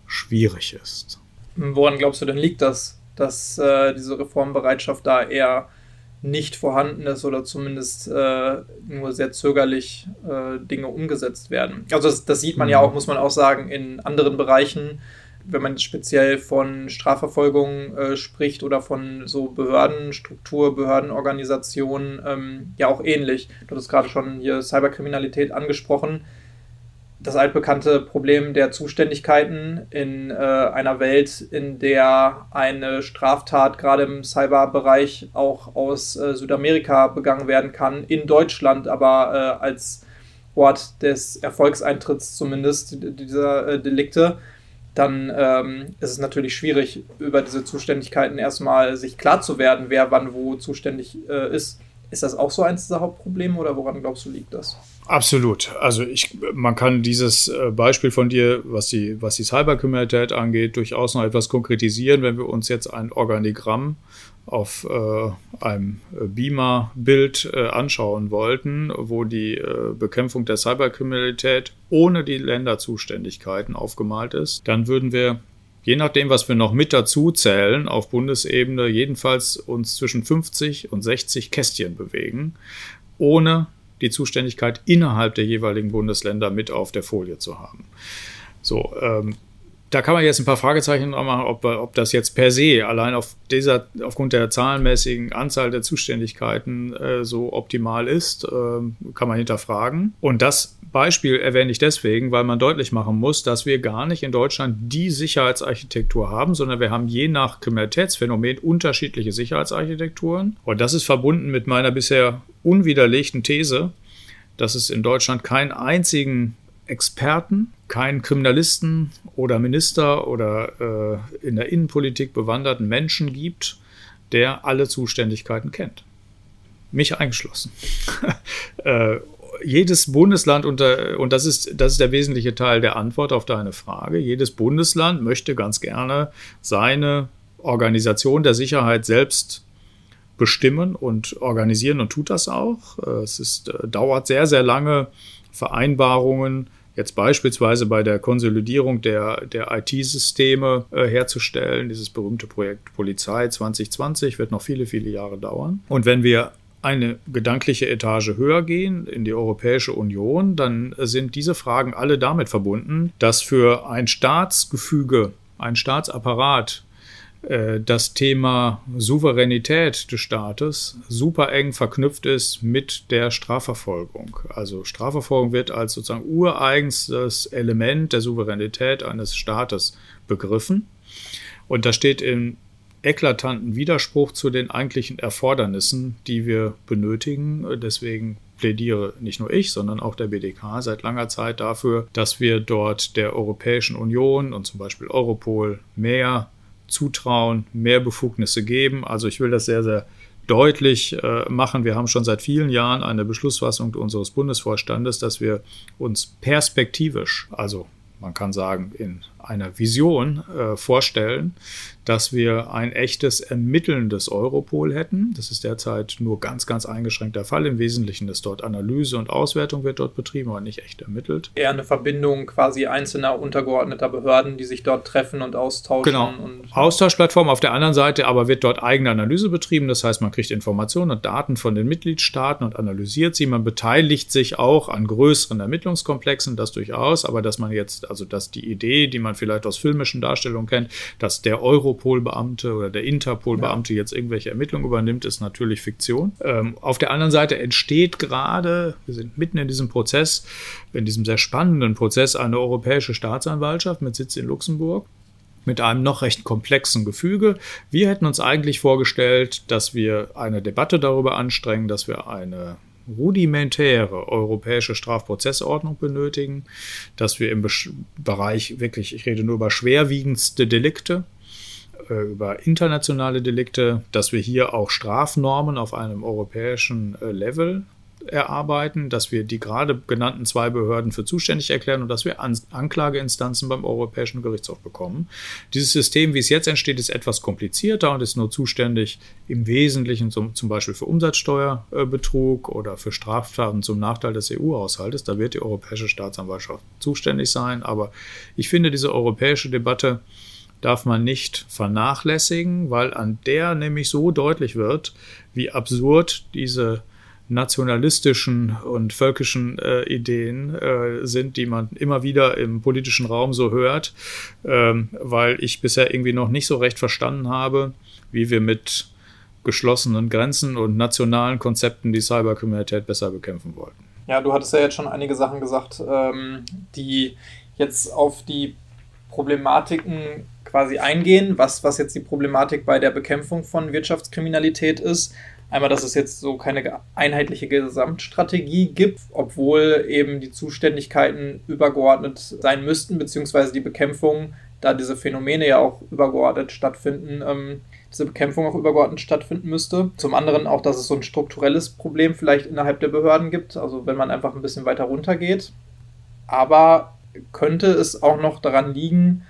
schwierig ist. Woran glaubst du denn liegt das, dass äh, diese Reformbereitschaft da eher nicht vorhanden ist oder zumindest äh, nur sehr zögerlich äh, Dinge umgesetzt werden. Also das, das sieht man mhm. ja auch, muss man auch sagen, in anderen Bereichen, wenn man speziell von Strafverfolgung äh, spricht oder von so Behördenstruktur, Behördenorganisationen, ähm, ja auch ähnlich. Du hast gerade schon hier Cyberkriminalität angesprochen das altbekannte Problem der Zuständigkeiten in äh, einer Welt, in der eine Straftat gerade im Cyberbereich auch aus äh, Südamerika begangen werden kann, in Deutschland aber äh, als Ort des Erfolgseintritts zumindest dieser äh, Delikte, dann ähm, ist es natürlich schwierig, über diese Zuständigkeiten erstmal sich klar zu werden, wer wann wo zuständig äh, ist. Ist das auch so eins dieser Hauptprobleme oder woran glaubst du liegt das? Absolut. Also ich, man kann dieses äh, Beispiel von dir, was die, was die Cyberkriminalität angeht, durchaus noch etwas konkretisieren, wenn wir uns jetzt ein Organigramm auf äh, einem Beamer-Bild äh, anschauen wollten, wo die äh, Bekämpfung der Cyberkriminalität ohne die Länderzuständigkeiten aufgemalt ist, dann würden wir je nachdem, was wir noch mit dazu zählen, auf Bundesebene jedenfalls uns zwischen 50 und 60 Kästchen bewegen, ohne die Zuständigkeit innerhalb der jeweiligen Bundesländer mit auf der Folie zu haben. So, ähm, da kann man jetzt ein paar Fragezeichen machen, ob, ob das jetzt per se allein auf dieser, aufgrund der zahlenmäßigen Anzahl der Zuständigkeiten äh, so optimal ist, äh, kann man hinterfragen. Und das Beispiel erwähne ich deswegen, weil man deutlich machen muss, dass wir gar nicht in Deutschland die Sicherheitsarchitektur haben, sondern wir haben je nach Kriminalitätsphänomen unterschiedliche Sicherheitsarchitekturen. Und das ist verbunden mit meiner bisher unwiderlegten These, dass es in Deutschland keinen einzigen Experten, keinen Kriminalisten oder Minister oder äh, in der Innenpolitik bewanderten Menschen gibt, der alle Zuständigkeiten kennt. Mich eingeschlossen. äh, jedes Bundesland unter, und das ist, das ist der wesentliche Teil der Antwort auf deine Frage, jedes Bundesland möchte ganz gerne seine Organisation der Sicherheit selbst bestimmen und organisieren und tut das auch. Äh, es ist, äh, dauert sehr, sehr lange, Vereinbarungen jetzt beispielsweise bei der Konsolidierung der, der IT-Systeme äh, herzustellen. Dieses berühmte Projekt Polizei 2020 wird noch viele, viele Jahre dauern. Und wenn wir eine gedankliche Etage höher gehen in die Europäische Union, dann sind diese Fragen alle damit verbunden, dass für ein Staatsgefüge, ein Staatsapparat das Thema Souveränität des Staates super eng verknüpft ist mit der Strafverfolgung. Also Strafverfolgung wird als sozusagen ureigenstes Element der Souveränität eines Staates begriffen. Und das steht im eklatanten Widerspruch zu den eigentlichen Erfordernissen, die wir benötigen. Deswegen plädiere nicht nur ich, sondern auch der BDK seit langer Zeit dafür, dass wir dort der Europäischen Union und zum Beispiel Europol mehr zutrauen, mehr Befugnisse geben. Also ich will das sehr, sehr deutlich äh, machen. Wir haben schon seit vielen Jahren eine Beschlussfassung unseres Bundesvorstandes, dass wir uns perspektivisch, also man kann sagen in einer Vision äh, vorstellen, dass wir ein echtes ermittelndes Europol hätten. Das ist derzeit nur ganz, ganz eingeschränkt der Fall. Im Wesentlichen ist dort Analyse und Auswertung wird dort betrieben, aber nicht echt ermittelt. Eher eine Verbindung quasi einzelner untergeordneter Behörden, die sich dort treffen und austauschen. Genau. Und Austauschplattform auf der anderen Seite, aber wird dort eigene Analyse betrieben. Das heißt, man kriegt Informationen und Daten von den Mitgliedstaaten und analysiert sie. Man beteiligt sich auch an größeren Ermittlungskomplexen, das durchaus, aber dass man jetzt, also dass die Idee, die man vielleicht aus filmischen Darstellungen kennt, dass der Euro Europol-Beamte oder der Interpol-Beamte ja. jetzt irgendwelche Ermittlungen übernimmt, ist natürlich Fiktion. Ähm, auf der anderen Seite entsteht gerade, wir sind mitten in diesem Prozess, in diesem sehr spannenden Prozess, eine europäische Staatsanwaltschaft mit Sitz in Luxemburg mit einem noch recht komplexen Gefüge. Wir hätten uns eigentlich vorgestellt, dass wir eine Debatte darüber anstrengen, dass wir eine rudimentäre europäische Strafprozessordnung benötigen, dass wir im Bereich wirklich, ich rede nur über schwerwiegendste Delikte, über internationale Delikte, dass wir hier auch Strafnormen auf einem europäischen äh, Level erarbeiten, dass wir die gerade genannten zwei Behörden für zuständig erklären und dass wir An Anklageinstanzen beim Europäischen Gerichtshof bekommen. Dieses System, wie es jetzt entsteht, ist etwas komplizierter und ist nur zuständig im Wesentlichen zum, zum Beispiel für Umsatzsteuerbetrug oder für Straftaten zum Nachteil des EU-Haushaltes. Da wird die Europäische Staatsanwaltschaft zuständig sein. Aber ich finde, diese europäische Debatte darf man nicht vernachlässigen, weil an der nämlich so deutlich wird, wie absurd diese nationalistischen und völkischen äh, Ideen äh, sind, die man immer wieder im politischen Raum so hört, ähm, weil ich bisher irgendwie noch nicht so recht verstanden habe, wie wir mit geschlossenen Grenzen und nationalen Konzepten die Cyberkriminalität besser bekämpfen wollten. Ja, du hattest ja jetzt schon einige Sachen gesagt, ähm, die jetzt auf die Problematiken quasi eingehen, was, was jetzt die Problematik bei der Bekämpfung von Wirtschaftskriminalität ist. Einmal, dass es jetzt so keine einheitliche Gesamtstrategie gibt, obwohl eben die Zuständigkeiten übergeordnet sein müssten, beziehungsweise die Bekämpfung, da diese Phänomene ja auch übergeordnet stattfinden, ähm, diese Bekämpfung auch übergeordnet stattfinden müsste. Zum anderen auch, dass es so ein strukturelles Problem vielleicht innerhalb der Behörden gibt, also wenn man einfach ein bisschen weiter runter geht. Aber könnte es auch noch daran liegen,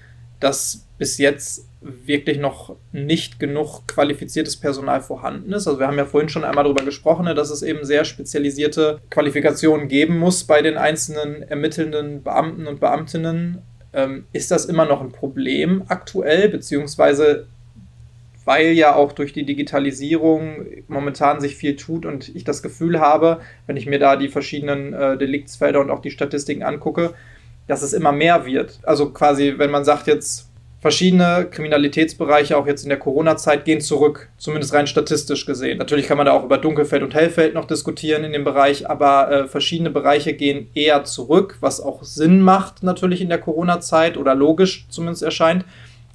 dass bis jetzt wirklich noch nicht genug qualifiziertes Personal vorhanden ist. Also wir haben ja vorhin schon einmal darüber gesprochen, ne, dass es eben sehr spezialisierte Qualifikationen geben muss bei den einzelnen ermittelnden Beamten und Beamtinnen. Ähm, ist das immer noch ein Problem aktuell, beziehungsweise weil ja auch durch die Digitalisierung momentan sich viel tut und ich das Gefühl habe, wenn ich mir da die verschiedenen äh, Deliktsfelder und auch die Statistiken angucke, dass es immer mehr wird. Also quasi, wenn man sagt jetzt, verschiedene Kriminalitätsbereiche, auch jetzt in der Corona-Zeit, gehen zurück, zumindest rein statistisch gesehen. Natürlich kann man da auch über Dunkelfeld und Hellfeld noch diskutieren in dem Bereich, aber äh, verschiedene Bereiche gehen eher zurück, was auch Sinn macht natürlich in der Corona-Zeit oder logisch zumindest erscheint.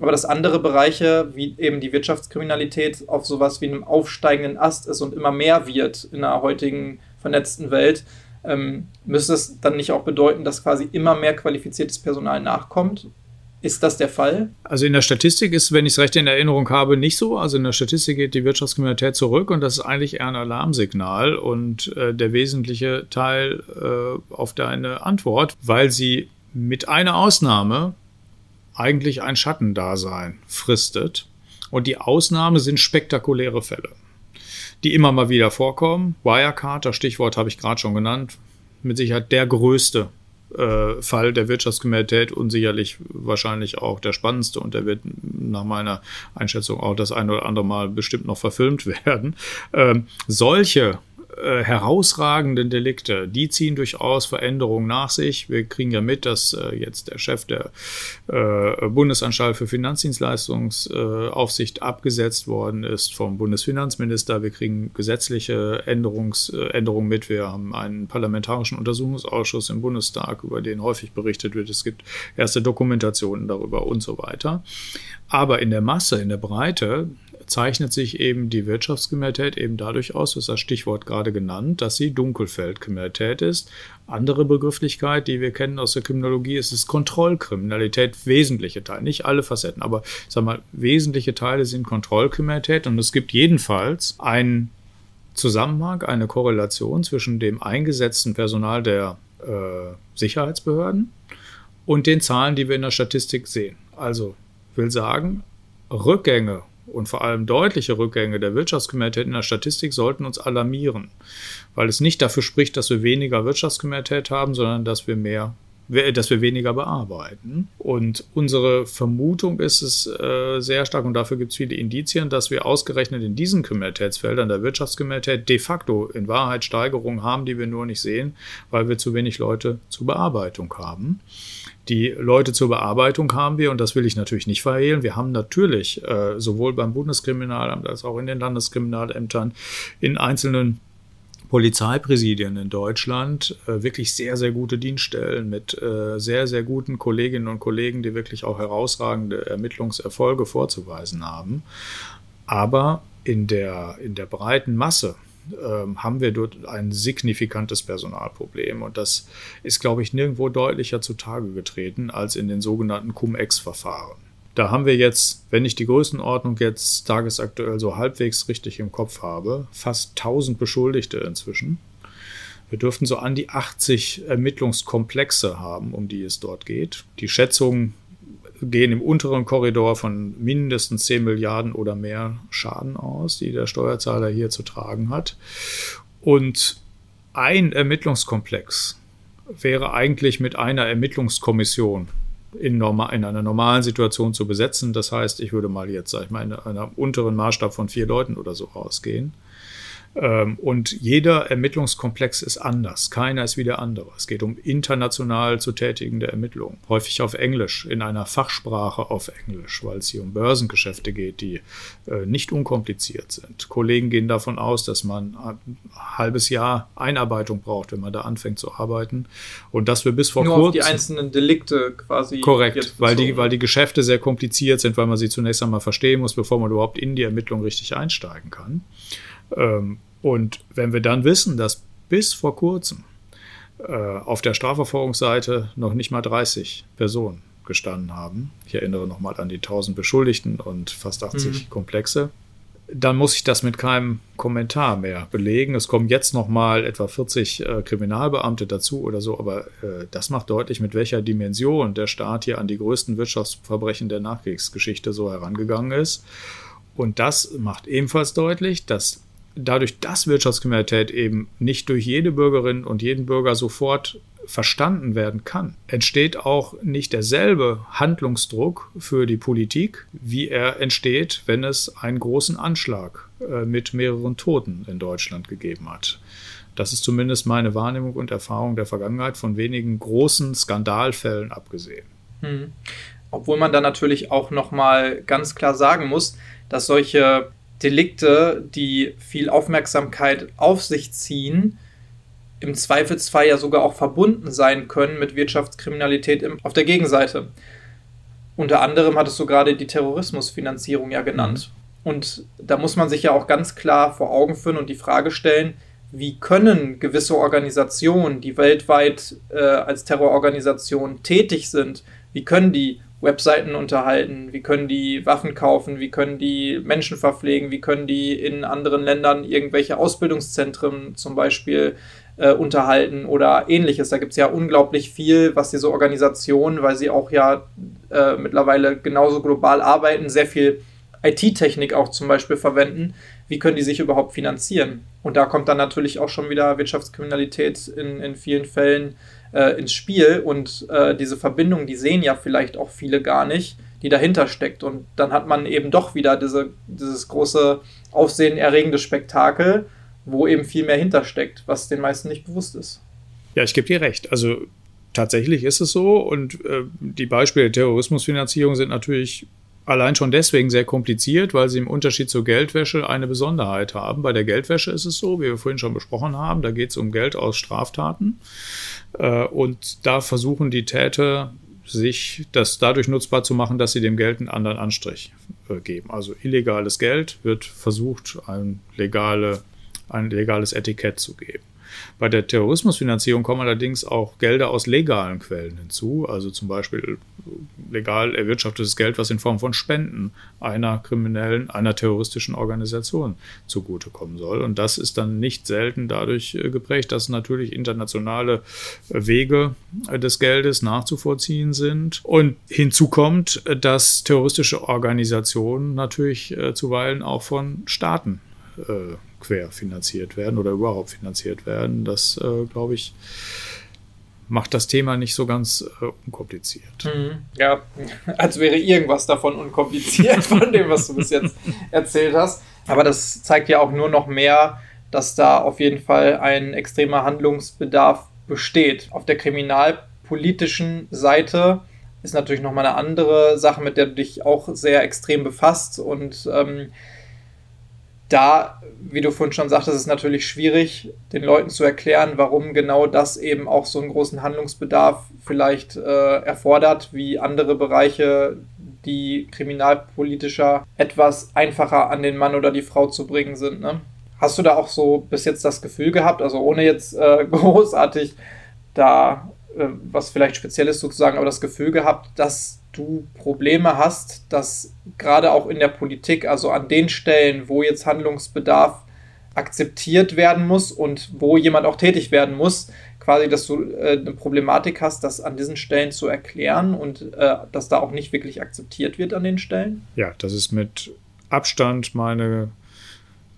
Aber dass andere Bereiche, wie eben die Wirtschaftskriminalität, auf sowas wie einem aufsteigenden Ast ist und immer mehr wird in der heutigen vernetzten Welt, ähm, müsste es dann nicht auch bedeuten, dass quasi immer mehr qualifiziertes Personal nachkommt? Ist das der Fall? Also in der Statistik ist, wenn ich es recht in Erinnerung habe, nicht so. Also in der Statistik geht die Wirtschaftskriminalität zurück und das ist eigentlich eher ein Alarmsignal und äh, der wesentliche Teil äh, auf deine Antwort, weil sie mit einer Ausnahme eigentlich ein Schattendasein fristet. Und die Ausnahme sind spektakuläre Fälle die immer mal wieder vorkommen. Wirecard, das Stichwort habe ich gerade schon genannt, mit Sicherheit der größte äh, Fall der Wirtschaftskriminalität und sicherlich wahrscheinlich auch der spannendste und der wird nach meiner Einschätzung auch das ein oder andere Mal bestimmt noch verfilmt werden. Ähm, solche äh, herausragenden Delikte, die ziehen durchaus Veränderungen nach sich. Wir kriegen ja mit, dass äh, jetzt der Chef der äh, Bundesanstalt für Finanzdienstleistungsaufsicht abgesetzt worden ist vom Bundesfinanzminister. Wir kriegen gesetzliche Änderungs, äh, Änderungen mit. Wir haben einen parlamentarischen Untersuchungsausschuss im Bundestag, über den häufig berichtet wird. Es gibt erste Dokumentationen darüber und so weiter. Aber in der Masse, in der Breite zeichnet sich eben die Wirtschaftskriminalität eben dadurch aus, das ist das Stichwort gerade genannt, dass sie Dunkelfeldkriminalität ist. Andere Begrifflichkeit, die wir kennen aus der Kriminologie, ist es Kontrollkriminalität, wesentliche Teile, nicht alle Facetten, aber sag mal, wesentliche Teile sind Kontrollkriminalität und es gibt jedenfalls einen Zusammenhang, eine Korrelation zwischen dem eingesetzten Personal der äh, Sicherheitsbehörden und den Zahlen, die wir in der Statistik sehen. Also will sagen, Rückgänge und vor allem deutliche Rückgänge der Wirtschaftskriminalität in der Statistik sollten uns alarmieren, weil es nicht dafür spricht, dass wir weniger Wirtschaftskriminalität haben, sondern dass wir mehr dass wir weniger bearbeiten. Und unsere Vermutung ist es äh, sehr stark, und dafür gibt es viele Indizien, dass wir ausgerechnet in diesen Kriminalitätsfeldern der Wirtschaftskriminalität de facto in Wahrheit Steigerungen haben, die wir nur nicht sehen, weil wir zu wenig Leute zur Bearbeitung haben. Die Leute zur Bearbeitung haben wir, und das will ich natürlich nicht verhehlen. Wir haben natürlich äh, sowohl beim Bundeskriminalamt als auch in den Landeskriminalämtern in einzelnen Polizeipräsidien in Deutschland äh, wirklich sehr, sehr gute Dienststellen mit äh, sehr, sehr guten Kolleginnen und Kollegen, die wirklich auch herausragende Ermittlungserfolge vorzuweisen haben. Aber in der, in der breiten Masse ähm, haben wir dort ein signifikantes Personalproblem. Und das ist, glaube ich, nirgendwo deutlicher zutage getreten als in den sogenannten Cum-Ex-Verfahren. Da haben wir jetzt, wenn ich die Größenordnung jetzt tagesaktuell so halbwegs richtig im Kopf habe, fast 1000 Beschuldigte inzwischen. Wir dürften so an die 80 Ermittlungskomplexe haben, um die es dort geht. Die Schätzungen gehen im unteren Korridor von mindestens 10 Milliarden oder mehr Schaden aus, die der Steuerzahler hier zu tragen hat. Und ein Ermittlungskomplex wäre eigentlich mit einer Ermittlungskommission in, normal, in einer normalen Situation zu besetzen. Das heißt, ich würde mal jetzt, sag ich mal, in einem unteren Maßstab von vier Leuten oder so ausgehen. Ähm, und jeder Ermittlungskomplex ist anders. Keiner ist wie der andere. Es geht um international zu tätigende Ermittlungen. Häufig auf Englisch, in einer Fachsprache auf Englisch, weil es hier um Börsengeschäfte geht, die äh, nicht unkompliziert sind. Kollegen gehen davon aus, dass man ein halbes Jahr Einarbeitung braucht, wenn man da anfängt zu arbeiten. Und dass wir bis vor Nur kurzem. Auf die einzelnen Delikte quasi. Korrekt, weil die, weil die Geschäfte sehr kompliziert sind, weil man sie zunächst einmal verstehen muss, bevor man überhaupt in die Ermittlung richtig einsteigen kann. Und wenn wir dann wissen, dass bis vor kurzem äh, auf der Strafverfolgungsseite noch nicht mal 30 Personen gestanden haben, ich erinnere nochmal an die 1000 Beschuldigten und fast 80 mhm. Komplexe, dann muss ich das mit keinem Kommentar mehr belegen. Es kommen jetzt noch mal etwa 40 äh, Kriminalbeamte dazu oder so, aber äh, das macht deutlich, mit welcher Dimension der Staat hier an die größten Wirtschaftsverbrechen der Nachkriegsgeschichte so herangegangen ist. Und das macht ebenfalls deutlich, dass dadurch, dass Wirtschaftskriminalität eben nicht durch jede Bürgerin und jeden Bürger sofort verstanden werden kann, entsteht auch nicht derselbe Handlungsdruck für die Politik, wie er entsteht, wenn es einen großen Anschlag äh, mit mehreren Toten in Deutschland gegeben hat. Das ist zumindest meine Wahrnehmung und Erfahrung der Vergangenheit von wenigen großen Skandalfällen abgesehen. Hm. Obwohl man da natürlich auch noch mal ganz klar sagen muss, dass solche Delikte, die viel Aufmerksamkeit auf sich ziehen, im Zweifelsfall ja sogar auch verbunden sein können mit Wirtschaftskriminalität im, auf der Gegenseite. Unter anderem hattest du gerade die Terrorismusfinanzierung ja genannt. Mhm. Und da muss man sich ja auch ganz klar vor Augen führen und die Frage stellen, wie können gewisse Organisationen, die weltweit äh, als Terrororganisation tätig sind, wie können die Webseiten unterhalten, wie können die Waffen kaufen, wie können die Menschen verpflegen, wie können die in anderen Ländern irgendwelche Ausbildungszentren zum Beispiel äh, unterhalten oder ähnliches. Da gibt es ja unglaublich viel, was diese Organisationen, weil sie auch ja äh, mittlerweile genauso global arbeiten, sehr viel IT-Technik auch zum Beispiel verwenden. Wie können die sich überhaupt finanzieren? Und da kommt dann natürlich auch schon wieder Wirtschaftskriminalität in, in vielen Fällen äh, ins Spiel und äh, diese Verbindung, die sehen ja vielleicht auch viele gar nicht, die dahinter steckt. Und dann hat man eben doch wieder diese, dieses große aufsehenerregende Spektakel, wo eben viel mehr hintersteckt, was den meisten nicht bewusst ist. Ja, ich gebe dir recht. Also tatsächlich ist es so und äh, die Beispiele der Terrorismusfinanzierung sind natürlich allein schon deswegen sehr kompliziert, weil sie im Unterschied zur Geldwäsche eine Besonderheit haben. Bei der Geldwäsche ist es so, wie wir vorhin schon besprochen haben, da geht es um Geld aus Straftaten. Äh, und da versuchen die Täter sich das dadurch nutzbar zu machen, dass sie dem Geld einen anderen Anstrich äh, geben. Also illegales Geld wird versucht, ein, legale, ein legales Etikett zu geben. Bei der Terrorismusfinanzierung kommen allerdings auch Gelder aus legalen Quellen hinzu, also zum Beispiel legal erwirtschaftetes Geld, was in Form von Spenden einer kriminellen, einer terroristischen Organisation zugutekommen soll. Und das ist dann nicht selten dadurch äh, geprägt, dass natürlich internationale Wege des Geldes nachzuvollziehen sind. Und hinzu kommt, dass terroristische Organisationen natürlich äh, zuweilen auch von Staaten äh, querfinanziert werden oder überhaupt finanziert werden. Das, äh, glaube ich, macht das Thema nicht so ganz äh, unkompliziert. Mhm. Ja, als wäre irgendwas davon unkompliziert von dem, was du bis jetzt erzählt hast. Aber das zeigt ja auch nur noch mehr, dass da auf jeden Fall ein extremer Handlungsbedarf besteht. Auf der kriminalpolitischen Seite ist natürlich nochmal eine andere Sache, mit der du dich auch sehr extrem befasst und ähm, da, wie du vorhin schon sagtest, ist es natürlich schwierig, den Leuten zu erklären, warum genau das eben auch so einen großen Handlungsbedarf vielleicht äh, erfordert, wie andere Bereiche, die kriminalpolitischer etwas einfacher an den Mann oder die Frau zu bringen sind. Ne? Hast du da auch so bis jetzt das Gefühl gehabt, also ohne jetzt äh, großartig da äh, was vielleicht Spezielles sozusagen, aber das Gefühl gehabt, dass du Probleme hast, dass gerade auch in der Politik, also an den Stellen, wo jetzt Handlungsbedarf akzeptiert werden muss und wo jemand auch tätig werden muss. Quasi, dass du äh, eine Problematik hast, das an diesen Stellen zu erklären und äh, dass da auch nicht wirklich akzeptiert wird an den Stellen. Ja, das ist mit Abstand meine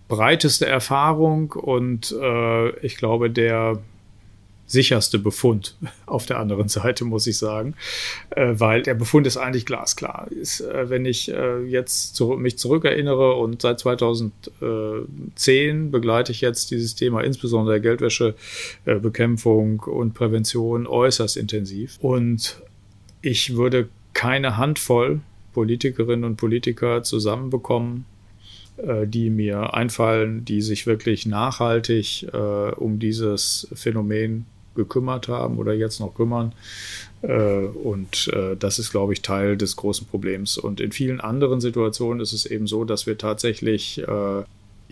breiteste Erfahrung und äh, ich glaube, der sicherste Befund auf der anderen Seite, muss ich sagen, äh, weil der Befund ist eigentlich glasklar. Ist, äh, wenn ich äh, jetzt zu, mich zurückerinnere und seit 2010 begleite ich jetzt dieses Thema, insbesondere Geldwäschebekämpfung und Prävention, äußerst intensiv. Und ich würde keine Handvoll Politikerinnen und Politiker zusammenbekommen, äh, die mir einfallen, die sich wirklich nachhaltig äh, um dieses Phänomen gekümmert haben oder jetzt noch kümmern. Äh, und äh, das ist, glaube ich, Teil des großen Problems. Und in vielen anderen Situationen ist es eben so, dass wir tatsächlich äh,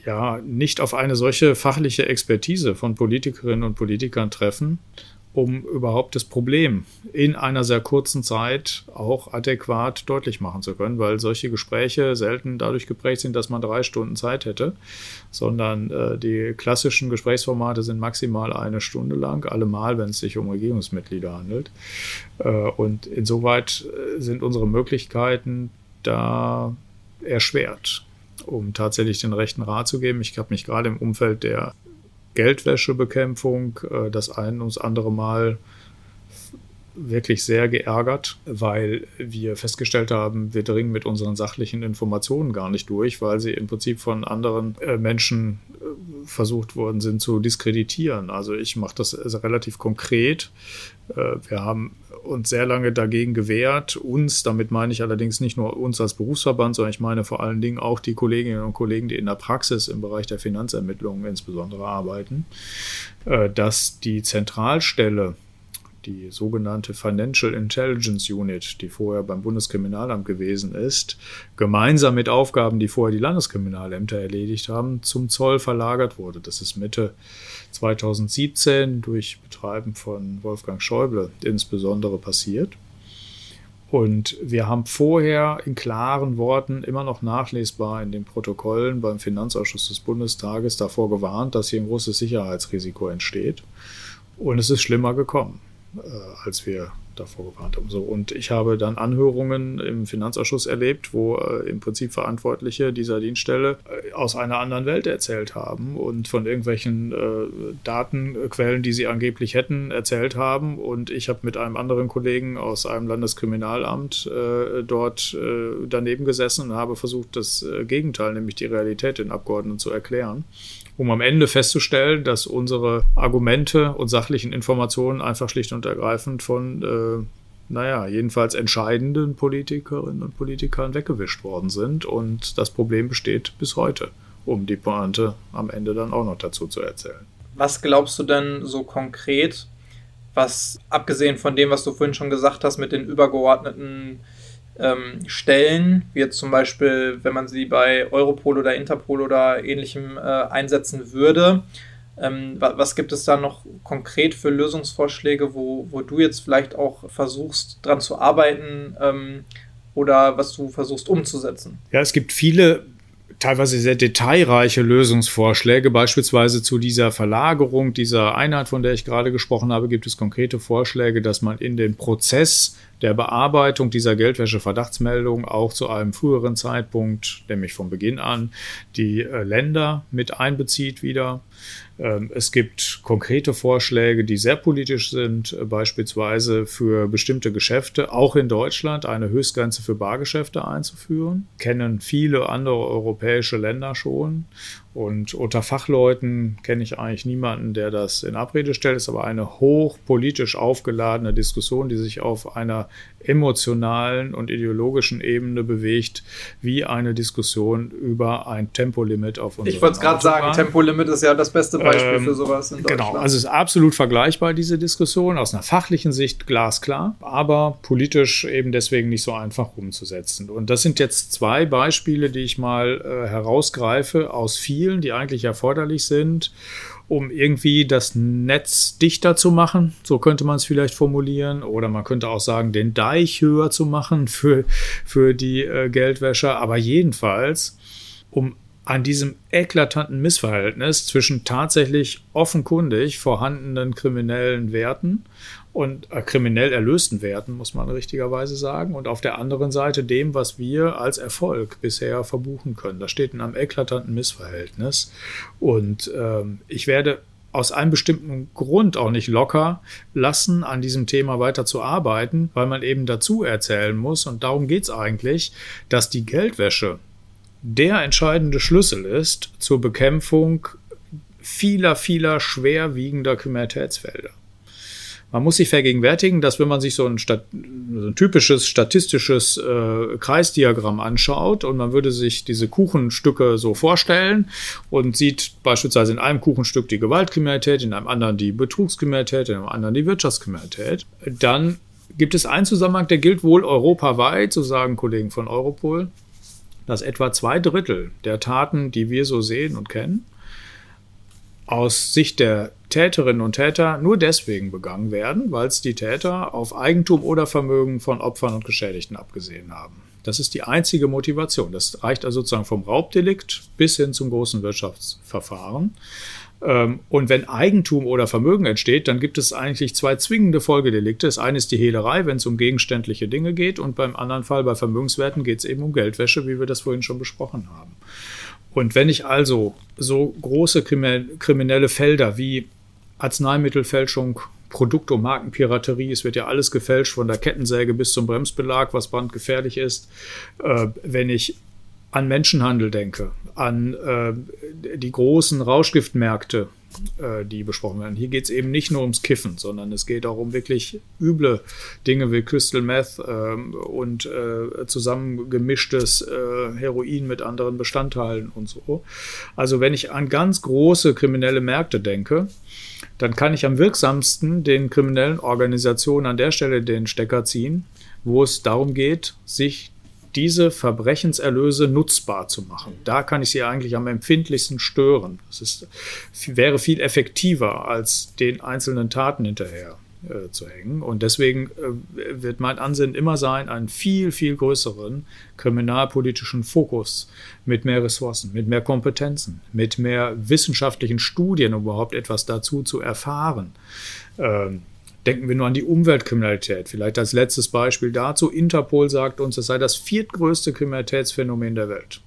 ja nicht auf eine solche fachliche Expertise von Politikerinnen und Politikern treffen, um überhaupt das Problem in einer sehr kurzen Zeit auch adäquat deutlich machen zu können, weil solche Gespräche selten dadurch geprägt sind, dass man drei Stunden Zeit hätte, sondern äh, die klassischen Gesprächsformate sind maximal eine Stunde lang, allemal, wenn es sich um Regierungsmitglieder handelt. Äh, und insoweit äh, sind unsere Möglichkeiten da erschwert um tatsächlich den rechten Rat zu geben. Ich habe mich gerade im Umfeld der Geldwäschebekämpfung äh, das ein und das andere Mal wirklich sehr geärgert, weil wir festgestellt haben, wir dringen mit unseren sachlichen Informationen gar nicht durch, weil sie im Prinzip von anderen äh, Menschen äh, versucht worden sind zu diskreditieren. Also ich mache das relativ konkret. Wir haben uns sehr lange dagegen gewehrt. Uns, damit meine ich allerdings nicht nur uns als Berufsverband, sondern ich meine vor allen Dingen auch die Kolleginnen und Kollegen, die in der Praxis im Bereich der Finanzermittlungen insbesondere arbeiten, äh, dass die Zentralstelle, die sogenannte Financial Intelligence Unit, die vorher beim Bundeskriminalamt gewesen ist, gemeinsam mit Aufgaben, die vorher die Landeskriminalämter erledigt haben, zum Zoll verlagert wurde. Das ist Mitte 2017 durch Betreiben von Wolfgang Schäuble insbesondere passiert. Und wir haben vorher in klaren Worten immer noch nachlesbar in den Protokollen beim Finanzausschuss des Bundestages davor gewarnt, dass hier ein großes Sicherheitsrisiko entsteht. Und es ist schlimmer gekommen, äh, als wir davor gewarnt haben. So, und ich habe dann Anhörungen im Finanzausschuss erlebt, wo äh, im Prinzip Verantwortliche dieser Dienststelle äh, aus einer anderen Welt erzählt haben und von irgendwelchen äh, Datenquellen, die sie angeblich hätten, erzählt haben. Und ich habe mit einem anderen Kollegen aus einem Landeskriminalamt äh, dort äh, daneben gesessen und habe versucht, das Gegenteil, nämlich die Realität den Abgeordneten zu erklären um am Ende festzustellen, dass unsere Argumente und sachlichen Informationen einfach schlicht und ergreifend von, äh, naja, jedenfalls entscheidenden Politikerinnen und Politikern weggewischt worden sind. Und das Problem besteht bis heute, um die Pointe am Ende dann auch noch dazu zu erzählen. Was glaubst du denn so konkret, was abgesehen von dem, was du vorhin schon gesagt hast, mit den übergeordneten ähm, Stellen, wie jetzt zum Beispiel, wenn man sie bei Europol oder Interpol oder ähnlichem äh, einsetzen würde. Ähm, was gibt es da noch konkret für Lösungsvorschläge, wo, wo du jetzt vielleicht auch versuchst, dran zu arbeiten ähm, oder was du versuchst umzusetzen? Ja, es gibt viele teilweise sehr detailreiche Lösungsvorschläge. Beispielsweise zu dieser Verlagerung dieser Einheit, von der ich gerade gesprochen habe, gibt es konkrete Vorschläge, dass man in den Prozess der Bearbeitung dieser Geldwäsche-Verdachtsmeldung auch zu einem früheren Zeitpunkt, nämlich von Beginn an, die äh, Länder mit einbezieht wieder. Ähm, es gibt konkrete Vorschläge, die sehr politisch sind, äh, beispielsweise für bestimmte Geschäfte, auch in Deutschland, eine Höchstgrenze für Bargeschäfte einzuführen. Kennen viele andere europäische Länder schon. Und unter Fachleuten kenne ich eigentlich niemanden, der das in Abrede stellt. Es ist aber eine hochpolitisch aufgeladene Diskussion, die sich auf einer emotionalen und ideologischen Ebene bewegt, wie eine Diskussion über ein Tempolimit auf unserer Ich wollte es gerade sagen, Tempolimit ist ja das beste Beispiel ähm, für sowas in Deutschland. Genau, also es ist absolut vergleichbar, diese Diskussion, aus einer fachlichen Sicht glasklar, aber politisch eben deswegen nicht so einfach umzusetzen. Und das sind jetzt zwei Beispiele, die ich mal äh, herausgreife aus vielen, die eigentlich erforderlich sind um irgendwie das Netz dichter zu machen. So könnte man es vielleicht formulieren. Oder man könnte auch sagen, den Deich höher zu machen für, für die äh, Geldwäscher. Aber jedenfalls, um an diesem eklatanten Missverhältnis zwischen tatsächlich offenkundig vorhandenen kriminellen Werten und äh, kriminell erlösten Werten, muss man richtigerweise sagen, und auf der anderen Seite dem, was wir als Erfolg bisher verbuchen können. Da steht in einem eklatanten Missverhältnis. Und ähm, ich werde aus einem bestimmten Grund auch nicht locker lassen, an diesem Thema weiter zu arbeiten, weil man eben dazu erzählen muss, und darum geht es eigentlich, dass die Geldwäsche der entscheidende Schlüssel ist zur Bekämpfung vieler, vieler schwerwiegender Kriminalitätsfelder. Man muss sich vergegenwärtigen, dass wenn man sich so ein, Stat so ein typisches statistisches äh, Kreisdiagramm anschaut und man würde sich diese Kuchenstücke so vorstellen und sieht beispielsweise in einem Kuchenstück die Gewaltkriminalität, in einem anderen die Betrugskriminalität, in einem anderen die Wirtschaftskriminalität, dann gibt es einen Zusammenhang, der gilt wohl europaweit, so sagen Kollegen von Europol, dass etwa zwei Drittel der Taten, die wir so sehen und kennen, aus Sicht der Täterinnen und Täter nur deswegen begangen werden, weil es die Täter auf Eigentum oder Vermögen von Opfern und Geschädigten abgesehen haben. Das ist die einzige Motivation. Das reicht also sozusagen vom Raubdelikt bis hin zum großen Wirtschaftsverfahren. Ähm, und wenn Eigentum oder Vermögen entsteht, dann gibt es eigentlich zwei zwingende Folgedelikte. Das eine ist die Hehlerei, wenn es um gegenständliche Dinge geht, und beim anderen Fall bei Vermögenswerten geht es eben um Geldwäsche, wie wir das vorhin schon besprochen haben. Und wenn ich also so große kriminelle Felder wie Arzneimittelfälschung, Produkt- und Markenpiraterie, es wird ja alles gefälscht, von der Kettensäge bis zum Bremsbelag, was brandgefährlich ist, äh, wenn ich an Menschenhandel denke, an äh, die großen Rauschgiftmärkte, äh, die besprochen werden. Hier geht es eben nicht nur ums Kiffen, sondern es geht auch um wirklich üble Dinge wie Crystal Meth ähm, und äh, zusammengemischtes äh, Heroin mit anderen Bestandteilen und so. Also wenn ich an ganz große kriminelle Märkte denke, dann kann ich am wirksamsten den kriminellen Organisationen an der Stelle den Stecker ziehen, wo es darum geht, sich diese Verbrechenserlöse nutzbar zu machen. Da kann ich sie eigentlich am empfindlichsten stören. Das ist, wäre viel effektiver als den einzelnen Taten hinterher äh, zu hängen. Und deswegen äh, wird mein Ansinnen immer sein, einen viel, viel größeren kriminalpolitischen Fokus mit mehr Ressourcen, mit mehr Kompetenzen, mit mehr wissenschaftlichen Studien, um überhaupt etwas dazu zu erfahren. Ähm, Denken wir nur an die Umweltkriminalität. Vielleicht als letztes Beispiel dazu. Interpol sagt uns, es sei das viertgrößte Kriminalitätsphänomen der Welt.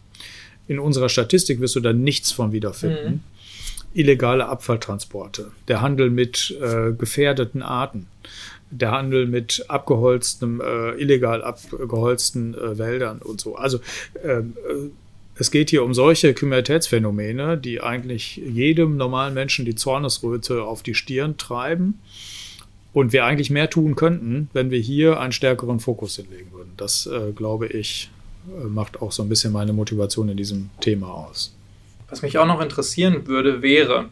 In unserer Statistik wirst du da nichts von wiederfinden. Mhm. Illegale Abfalltransporte, der Handel mit äh, gefährdeten Arten, der Handel mit abgeholzten, äh, illegal abgeholzten äh, Wäldern und so. Also ähm, äh, es geht hier um solche Kriminalitätsphänomene, die eigentlich jedem normalen Menschen die Zornesröte auf die Stirn treiben und wir eigentlich mehr tun könnten, wenn wir hier einen stärkeren Fokus hinlegen würden. Das, äh, glaube ich, äh, macht auch so ein bisschen meine Motivation in diesem Thema aus. Was mich auch noch interessieren würde, wäre,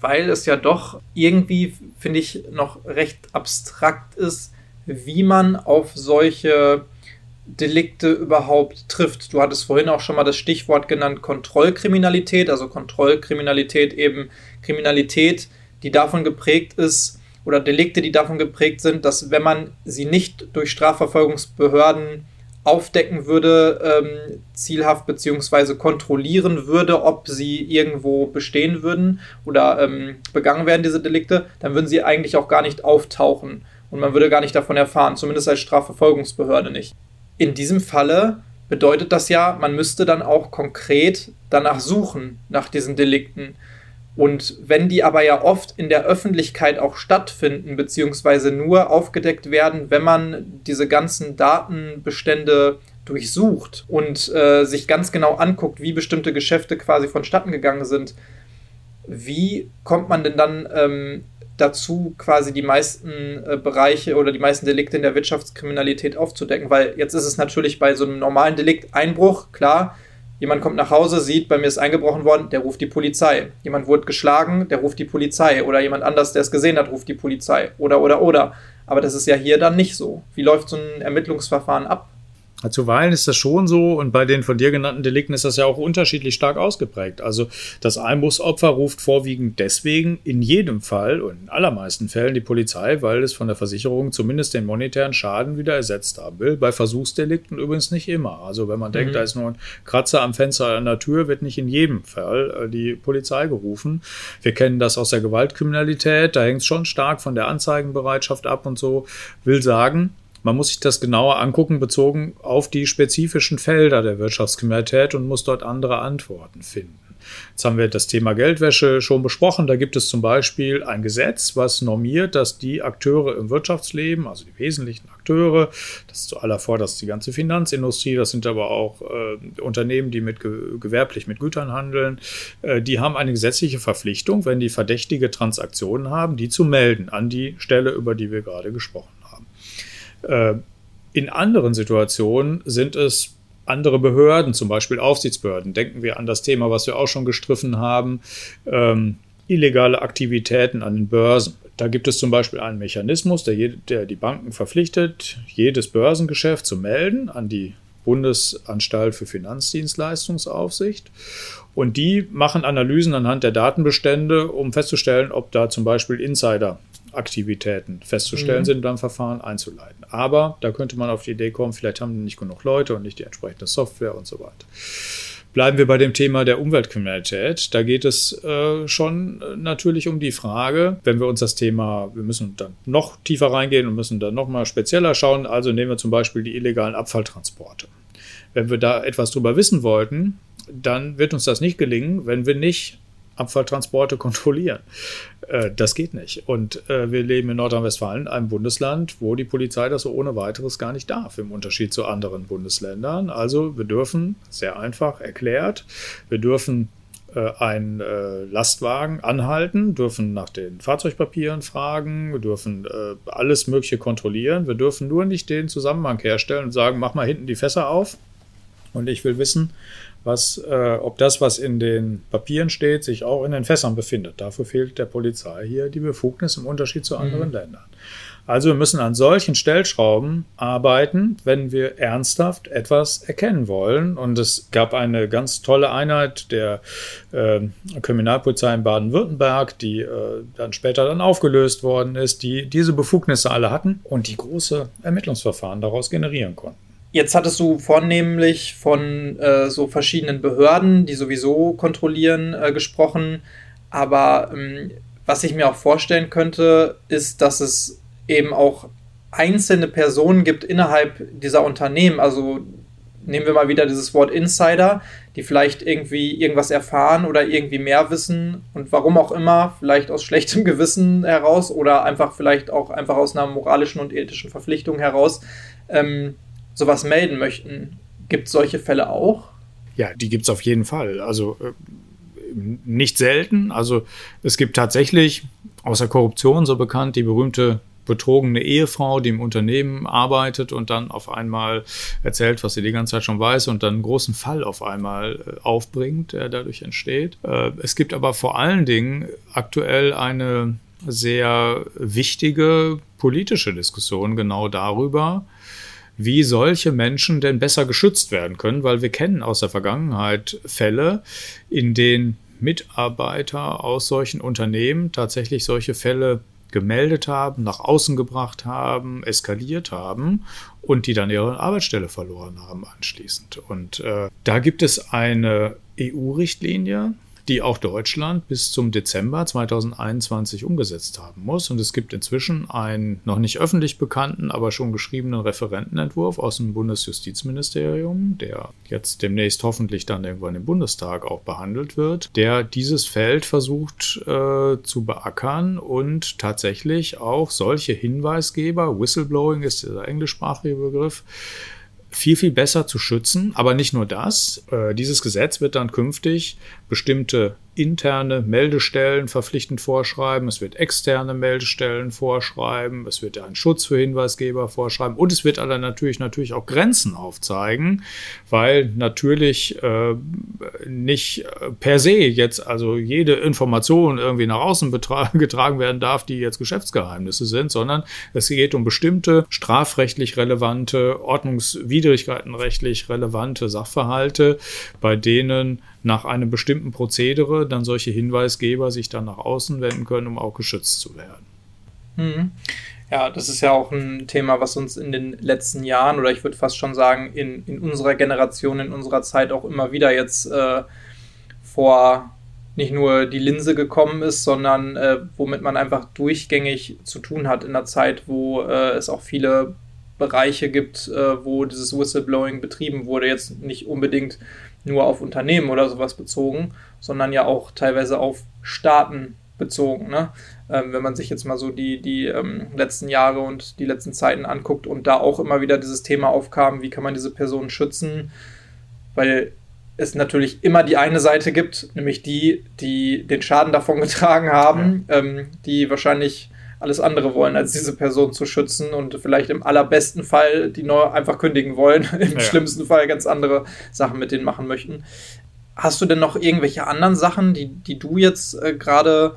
weil es ja doch irgendwie, finde ich, noch recht abstrakt ist, wie man auf solche Delikte überhaupt trifft. Du hattest vorhin auch schon mal das Stichwort genannt Kontrollkriminalität, also Kontrollkriminalität eben Kriminalität, die davon geprägt ist, oder Delikte, die davon geprägt sind, dass wenn man sie nicht durch Strafverfolgungsbehörden aufdecken würde, ähm, zielhaft bzw. kontrollieren würde, ob sie irgendwo bestehen würden oder ähm, begangen werden, diese Delikte, dann würden sie eigentlich auch gar nicht auftauchen und man würde gar nicht davon erfahren, zumindest als Strafverfolgungsbehörde nicht. In diesem Falle bedeutet das ja, man müsste dann auch konkret danach suchen, nach diesen Delikten. Und wenn die aber ja oft in der Öffentlichkeit auch stattfinden, beziehungsweise nur aufgedeckt werden, wenn man diese ganzen Datenbestände durchsucht und äh, sich ganz genau anguckt, wie bestimmte Geschäfte quasi vonstatten gegangen sind, wie kommt man denn dann ähm, dazu, quasi die meisten äh, Bereiche oder die meisten Delikte in der Wirtschaftskriminalität aufzudecken? Weil jetzt ist es natürlich bei so einem normalen Delikt Einbruch, klar, Jemand kommt nach Hause, sieht, bei mir ist eingebrochen worden, der ruft die Polizei. Jemand wurde geschlagen, der ruft die Polizei. Oder jemand anders, der es gesehen hat, ruft die Polizei. Oder, oder, oder. Aber das ist ja hier dann nicht so. Wie läuft so ein Ermittlungsverfahren ab? Zuweilen ist das schon so und bei den von dir genannten Delikten ist das ja auch unterschiedlich stark ausgeprägt. Also das Einbruchsopfer ruft vorwiegend deswegen in jedem Fall und in allermeisten Fällen die Polizei, weil es von der Versicherung zumindest den monetären Schaden wieder ersetzt haben will. Bei Versuchsdelikten übrigens nicht immer. Also wenn man denkt, mhm. da ist nur ein Kratzer am Fenster an der Tür, wird nicht in jedem Fall äh, die Polizei gerufen. Wir kennen das aus der Gewaltkriminalität, da hängt es schon stark von der Anzeigenbereitschaft ab und so. Will sagen, man muss sich das genauer angucken, bezogen auf die spezifischen Felder der Wirtschaftskriminalität und muss dort andere Antworten finden. Jetzt haben wir das Thema Geldwäsche schon besprochen. Da gibt es zum Beispiel ein Gesetz, was normiert, dass die Akteure im Wirtschaftsleben, also die wesentlichen Akteure, das ist zu aller vorderst die ganze Finanzindustrie, das sind aber auch äh, Unternehmen, die mit gewerblich mit Gütern handeln, äh, die haben eine gesetzliche Verpflichtung, wenn die verdächtige Transaktionen haben, die zu melden an die Stelle, über die wir gerade gesprochen haben. Äh, in anderen Situationen sind es andere Behörden, zum Beispiel Aufsichtsbehörden. Denken wir an das Thema, was wir auch schon gestriffen haben, ähm, illegale Aktivitäten an den Börsen. Da gibt es zum Beispiel einen Mechanismus, der, der die Banken verpflichtet, jedes Börsengeschäft zu melden an die Bundesanstalt für Finanzdienstleistungsaufsicht. Und die machen Analysen anhand der Datenbestände, um festzustellen, ob da zum Beispiel Insider Aktivitäten festzustellen mhm. sind und dann Verfahren einzuleiten. Aber da könnte man auf die Idee kommen, vielleicht haben die nicht genug Leute und nicht die entsprechende Software und so weiter. Bleiben wir bei dem Thema der Umweltkriminalität. Da geht es äh, schon natürlich um die Frage, wenn wir uns das Thema, wir müssen dann noch tiefer reingehen und müssen dann noch mal spezieller schauen. Also nehmen wir zum Beispiel die illegalen Abfalltransporte. Wenn wir da etwas drüber wissen wollten, dann wird uns das nicht gelingen, wenn wir nicht Abfalltransporte kontrollieren. Äh, das geht nicht. Und äh, wir leben in Nordrhein-Westfalen, einem Bundesland, wo die Polizei das so ohne weiteres gar nicht darf, im Unterschied zu anderen Bundesländern. Also wir dürfen, sehr einfach erklärt, wir dürfen äh, einen Lastwagen anhalten, dürfen nach den Fahrzeugpapieren fragen, wir dürfen alles Mögliche kontrollieren. Wir dürfen nur nicht den Zusammenhang herstellen und sagen, mach mal hinten die Fässer auf. Und ich will wissen, was, äh, ob das, was in den Papieren steht, sich auch in den Fässern befindet. Dafür fehlt der Polizei hier die Befugnis im Unterschied zu anderen mhm. Ländern. Also wir müssen an solchen Stellschrauben arbeiten, wenn wir ernsthaft etwas erkennen wollen. Und es gab eine ganz tolle Einheit der äh, Kriminalpolizei in Baden-Württemberg, die äh, dann später dann aufgelöst worden ist, die diese Befugnisse alle hatten und die große Ermittlungsverfahren daraus generieren konnten. Jetzt hattest du vornehmlich von äh, so verschiedenen Behörden, die sowieso kontrollieren, äh, gesprochen. Aber ähm, was ich mir auch vorstellen könnte, ist, dass es eben auch einzelne Personen gibt innerhalb dieser Unternehmen. Also nehmen wir mal wieder dieses Wort Insider, die vielleicht irgendwie irgendwas erfahren oder irgendwie mehr wissen und warum auch immer, vielleicht aus schlechtem Gewissen heraus oder einfach vielleicht auch einfach aus einer moralischen und ethischen Verpflichtung heraus. Ähm, sowas melden möchten. Gibt es solche Fälle auch? Ja, die gibt es auf jeden Fall. Also äh, nicht selten. Also es gibt tatsächlich außer Korruption so bekannt die berühmte betrogene Ehefrau, die im Unternehmen arbeitet und dann auf einmal erzählt, was sie die ganze Zeit schon weiß und dann einen großen Fall auf einmal äh, aufbringt, der dadurch entsteht. Äh, es gibt aber vor allen Dingen aktuell eine sehr wichtige politische Diskussion genau darüber, wie solche Menschen denn besser geschützt werden können, weil wir kennen aus der Vergangenheit Fälle, in denen Mitarbeiter aus solchen Unternehmen tatsächlich solche Fälle gemeldet haben, nach außen gebracht haben, eskaliert haben und die dann ihre Arbeitsstelle verloren haben anschließend. Und äh, da gibt es eine EU-Richtlinie, die auch Deutschland bis zum Dezember 2021 umgesetzt haben muss. Und es gibt inzwischen einen noch nicht öffentlich bekannten, aber schon geschriebenen Referentenentwurf aus dem Bundesjustizministerium, der jetzt demnächst hoffentlich dann irgendwann im Bundestag auch behandelt wird, der dieses Feld versucht äh, zu beackern und tatsächlich auch solche Hinweisgeber, Whistleblowing ist dieser englischsprachige Begriff, viel, viel besser zu schützen. Aber nicht nur das. Äh, dieses Gesetz wird dann künftig bestimmte interne Meldestellen verpflichtend vorschreiben, es wird externe Meldestellen vorschreiben, es wird einen Schutz für Hinweisgeber vorschreiben. Und es wird aber natürlich, natürlich auch Grenzen aufzeigen, weil natürlich äh, nicht per se jetzt also jede Information irgendwie nach außen getragen werden darf, die jetzt Geschäftsgeheimnisse sind, sondern es geht um bestimmte strafrechtlich relevante, ordnungswidrigkeitenrechtlich relevante Sachverhalte, bei denen nach einem bestimmten Prozedere dann solche Hinweisgeber sich dann nach außen wenden können, um auch geschützt zu werden. Mhm. Ja, das ist ja auch ein Thema, was uns in den letzten Jahren oder ich würde fast schon sagen, in, in unserer Generation, in unserer Zeit auch immer wieder jetzt äh, vor nicht nur die Linse gekommen ist, sondern äh, womit man einfach durchgängig zu tun hat in einer Zeit, wo äh, es auch viele Bereiche gibt, äh, wo dieses Whistleblowing betrieben wurde. Jetzt nicht unbedingt nur auf Unternehmen oder sowas bezogen, sondern ja auch teilweise auf Staaten bezogen. Ne? Ähm, wenn man sich jetzt mal so die, die ähm, letzten Jahre und die letzten Zeiten anguckt und da auch immer wieder dieses Thema aufkam, wie kann man diese Personen schützen, weil es natürlich immer die eine Seite gibt, nämlich die, die den Schaden davon getragen haben, ja. ähm, die wahrscheinlich alles andere wollen, als diese Person zu schützen und vielleicht im allerbesten Fall die neu einfach kündigen wollen, im ja. schlimmsten Fall ganz andere Sachen mit denen machen möchten. Hast du denn noch irgendwelche anderen Sachen, die, die du jetzt äh, gerade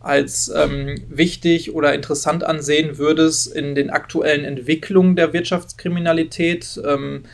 als ähm, wichtig oder interessant ansehen würdest in den aktuellen Entwicklungen der Wirtschaftskriminalität? Ähm,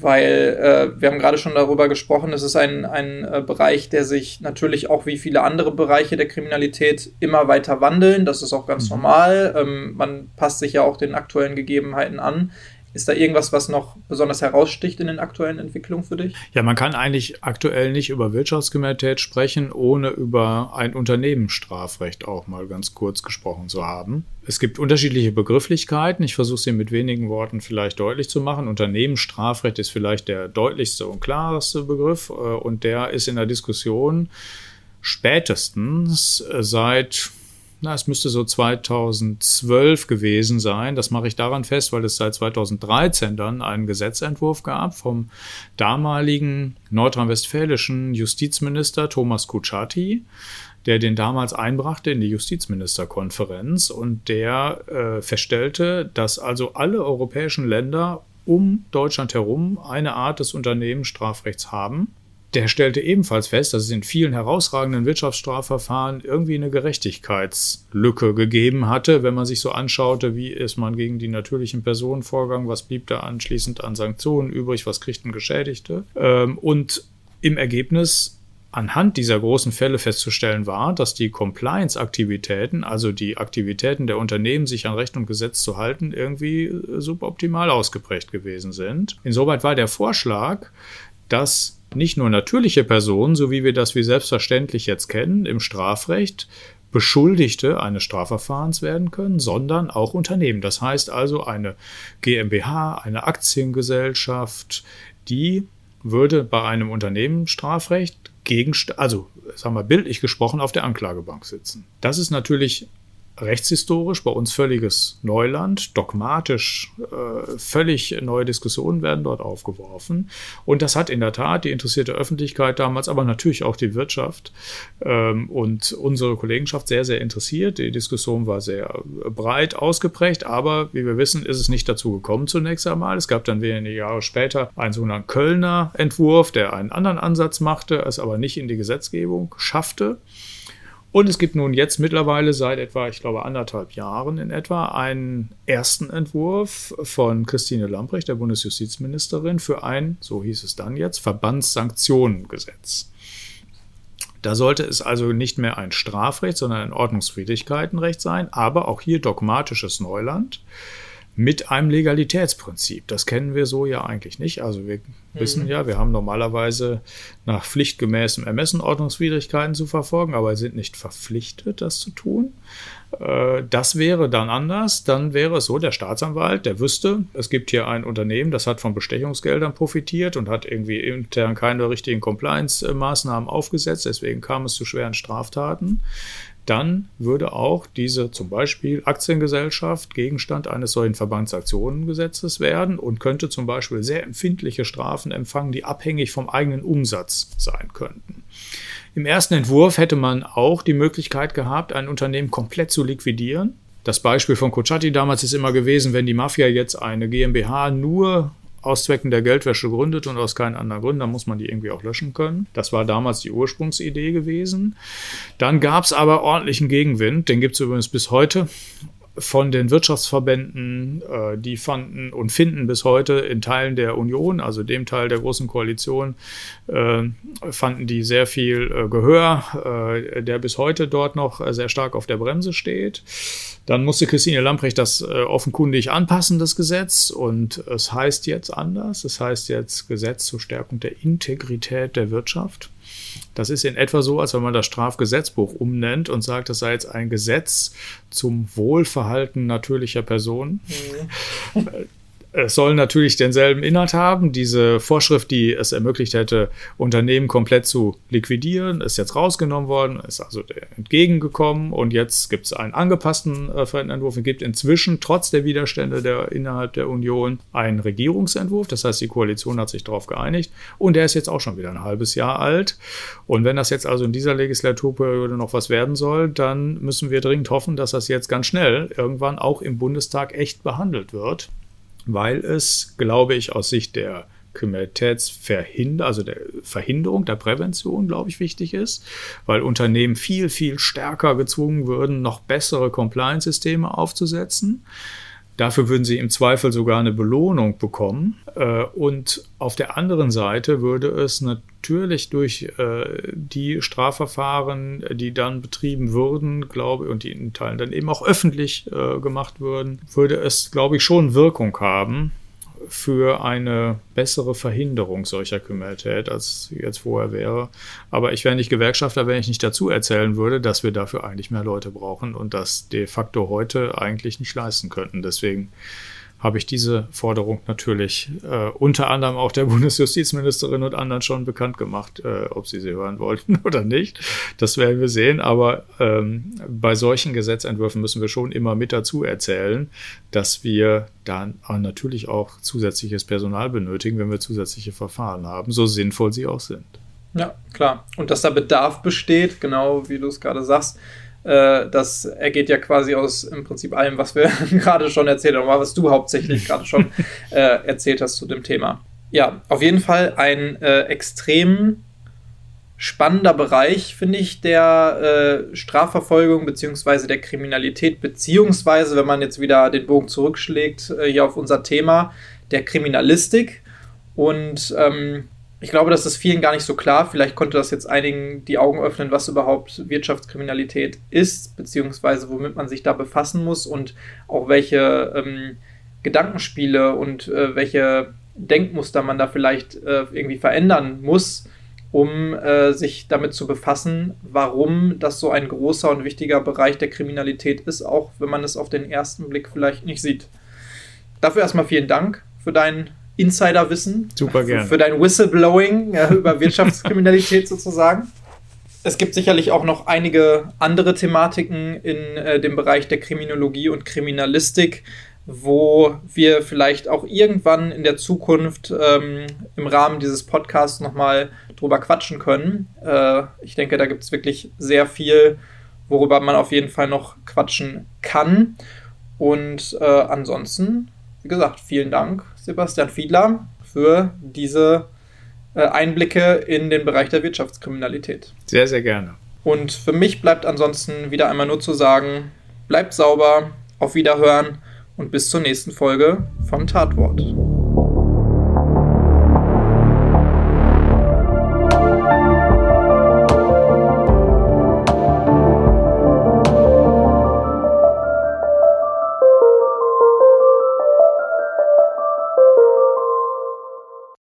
weil äh, wir haben gerade schon darüber gesprochen, es ist ein, ein äh, Bereich, der sich natürlich auch wie viele andere Bereiche der Kriminalität immer weiter wandeln. Das ist auch ganz mhm. normal. Ähm, man passt sich ja auch den aktuellen Gegebenheiten an. Ist da irgendwas, was noch besonders heraussticht in den aktuellen Entwicklungen für dich? Ja, man kann eigentlich aktuell nicht über Wirtschaftskriminalität sprechen, ohne über ein Unternehmensstrafrecht auch mal ganz kurz gesprochen zu haben. Es gibt unterschiedliche Begrifflichkeiten. Ich versuche sie mit wenigen Worten vielleicht deutlich zu machen. Unternehmensstrafrecht ist vielleicht der deutlichste und klarste Begriff äh, und der ist in der Diskussion spätestens seit na, es müsste so 2012 gewesen sein. Das mache ich daran fest, weil es seit 2013 dann einen Gesetzentwurf gab vom damaligen nordrhein-westfälischen Justizminister Thomas Kutschaty, der den damals einbrachte in die Justizministerkonferenz und der äh, feststellte, dass also alle europäischen Länder um Deutschland herum eine Art des Unternehmensstrafrechts haben der stellte ebenfalls fest, dass es in vielen herausragenden Wirtschaftsstrafverfahren irgendwie eine Gerechtigkeitslücke gegeben hatte, wenn man sich so anschaute, wie ist man gegen die natürlichen Personen vorgegangen, was blieb da anschließend an Sanktionen übrig, was kriegten Geschädigte. Ähm, und im Ergebnis anhand dieser großen Fälle festzustellen war, dass die Compliance-Aktivitäten, also die Aktivitäten der Unternehmen, sich an Recht und Gesetz zu halten, irgendwie suboptimal ausgeprägt gewesen sind. Insoweit war der Vorschlag, dass nicht nur natürliche Personen, so wie wir das wie selbstverständlich jetzt kennen im Strafrecht, Beschuldigte eines Strafverfahrens werden können, sondern auch Unternehmen. Das heißt also eine GmbH, eine Aktiengesellschaft, die würde bei einem Unternehmensstrafrecht gegen, also sagen wir bildlich gesprochen, auf der Anklagebank sitzen. Das ist natürlich rechtshistorisch bei uns völliges Neuland, dogmatisch äh, völlig neue Diskussionen werden dort aufgeworfen. Und das hat in der Tat die interessierte Öffentlichkeit damals, aber natürlich auch die Wirtschaft ähm, und unsere Kollegenschaft sehr, sehr interessiert. Die Diskussion war sehr breit ausgeprägt, aber wie wir wissen, ist es nicht dazu gekommen zunächst einmal. Es gab dann wenige Jahre später einen sogenannten Kölner Entwurf, der einen anderen Ansatz machte, es aber nicht in die Gesetzgebung schaffte. Und es gibt nun jetzt mittlerweile seit etwa, ich glaube, anderthalb Jahren in etwa einen ersten Entwurf von Christine Lamprecht, der Bundesjustizministerin, für ein, so hieß es dann jetzt, Verbandssanktionengesetz. Da sollte es also nicht mehr ein Strafrecht, sondern ein Ordnungswidrigkeitenrecht sein, aber auch hier dogmatisches Neuland mit einem Legalitätsprinzip. Das kennen wir so ja eigentlich nicht. Also wir mhm. wissen ja, wir haben normalerweise nach pflichtgemäßem Ermessen Ordnungswidrigkeiten zu verfolgen, aber sind nicht verpflichtet, das zu tun. Äh, das wäre dann anders. Dann wäre es so, der Staatsanwalt, der wüsste, es gibt hier ein Unternehmen, das hat von Bestechungsgeldern profitiert und hat irgendwie intern keine richtigen Compliance-Maßnahmen aufgesetzt. Deswegen kam es zu schweren Straftaten dann würde auch diese zum Beispiel Aktiengesellschaft Gegenstand eines solchen Verbandsaktionengesetzes werden und könnte zum Beispiel sehr empfindliche Strafen empfangen, die abhängig vom eigenen Umsatz sein könnten. Im ersten Entwurf hätte man auch die Möglichkeit gehabt, ein Unternehmen komplett zu liquidieren. Das Beispiel von Cocciatti damals ist immer gewesen, wenn die Mafia jetzt eine GmbH nur aus Zwecken der Geldwäsche gründet und aus keinen anderen Gründen, dann muss man die irgendwie auch löschen können. Das war damals die Ursprungsidee gewesen. Dann gab es aber ordentlichen Gegenwind, den gibt es übrigens bis heute von den Wirtschaftsverbänden, äh, die fanden und finden bis heute in Teilen der Union, also dem Teil der Großen Koalition, äh, fanden die sehr viel äh, Gehör, äh, der bis heute dort noch sehr stark auf der Bremse steht. Dann musste Christine Lamprecht das äh, offenkundig anpassen, das Gesetz, und es heißt jetzt anders. Es heißt jetzt Gesetz zur Stärkung der Integrität der Wirtschaft. Das ist in etwa so, als wenn man das Strafgesetzbuch umnennt und sagt, das sei jetzt ein Gesetz zum Wohlverhalten natürlicher Personen. Mhm. Es soll natürlich denselben Inhalt haben. Diese Vorschrift, die es ermöglicht hätte, Unternehmen komplett zu liquidieren, ist jetzt rausgenommen worden, ist also entgegengekommen und jetzt gibt es einen angepassten äh. Es gibt inzwischen trotz der Widerstände der, innerhalb der Union einen Regierungsentwurf. Das heißt, die Koalition hat sich darauf geeinigt und der ist jetzt auch schon wieder ein halbes Jahr alt. Und wenn das jetzt also in dieser Legislaturperiode noch was werden soll, dann müssen wir dringend hoffen, dass das jetzt ganz schnell irgendwann auch im Bundestag echt behandelt wird weil es, glaube ich, aus Sicht der Kriminalitätsverhinderung, also der Verhinderung, der Prävention, glaube ich, wichtig ist, weil Unternehmen viel, viel stärker gezwungen würden, noch bessere Compliance-Systeme aufzusetzen. Dafür würden sie im Zweifel sogar eine Belohnung bekommen. Äh, und auf der anderen Seite würde es natürlich durch äh, die Strafverfahren, die dann betrieben würden, glaube ich, und die in Teilen dann eben auch öffentlich äh, gemacht würden, würde es, glaube ich, schon Wirkung haben, für eine bessere Verhinderung solcher Kriminalität, als jetzt vorher wäre. Aber ich wäre nicht Gewerkschafter, wenn ich nicht dazu erzählen würde, dass wir dafür eigentlich mehr Leute brauchen und das de facto heute eigentlich nicht leisten könnten. Deswegen habe ich diese Forderung natürlich äh, unter anderem auch der Bundesjustizministerin und anderen schon bekannt gemacht, äh, ob sie sie hören wollten oder nicht. Das werden wir sehen. Aber ähm, bei solchen Gesetzentwürfen müssen wir schon immer mit dazu erzählen, dass wir dann natürlich auch zusätzliches Personal benötigen, wenn wir zusätzliche Verfahren haben, so sinnvoll sie auch sind. Ja, klar. Und dass da Bedarf besteht, genau wie du es gerade sagst, äh, das ergeht ja quasi aus im Prinzip allem, was wir gerade schon erzählt haben, was du hauptsächlich gerade schon äh, erzählt hast zu dem Thema. Ja, auf jeden Fall ein äh, extrem spannender Bereich, finde ich, der äh, Strafverfolgung bzw. der Kriminalität, beziehungsweise, wenn man jetzt wieder den Bogen zurückschlägt, äh, hier auf unser Thema, der Kriminalistik. Und ähm, ich glaube, das ist vielen gar nicht so klar. Vielleicht konnte das jetzt einigen die Augen öffnen, was überhaupt Wirtschaftskriminalität ist, beziehungsweise womit man sich da befassen muss und auch welche ähm, Gedankenspiele und äh, welche Denkmuster man da vielleicht äh, irgendwie verändern muss, um äh, sich damit zu befassen, warum das so ein großer und wichtiger Bereich der Kriminalität ist, auch wenn man es auf den ersten Blick vielleicht nicht sieht. Dafür erstmal vielen Dank für deinen Insiderwissen. Super gerne. Für dein Whistleblowing ja, über Wirtschaftskriminalität sozusagen. Es gibt sicherlich auch noch einige andere Thematiken in äh, dem Bereich der Kriminologie und Kriminalistik, wo wir vielleicht auch irgendwann in der Zukunft ähm, im Rahmen dieses Podcasts nochmal drüber quatschen können. Äh, ich denke, da gibt es wirklich sehr viel, worüber man auf jeden Fall noch quatschen kann. Und äh, ansonsten, wie gesagt, vielen Dank Sebastian Fiedler für diese äh, Einblicke in den Bereich der Wirtschaftskriminalität. Sehr, sehr gerne. Und für mich bleibt ansonsten wieder einmal nur zu sagen, bleibt sauber, auf Wiederhören und bis zur nächsten Folge von Tatwort.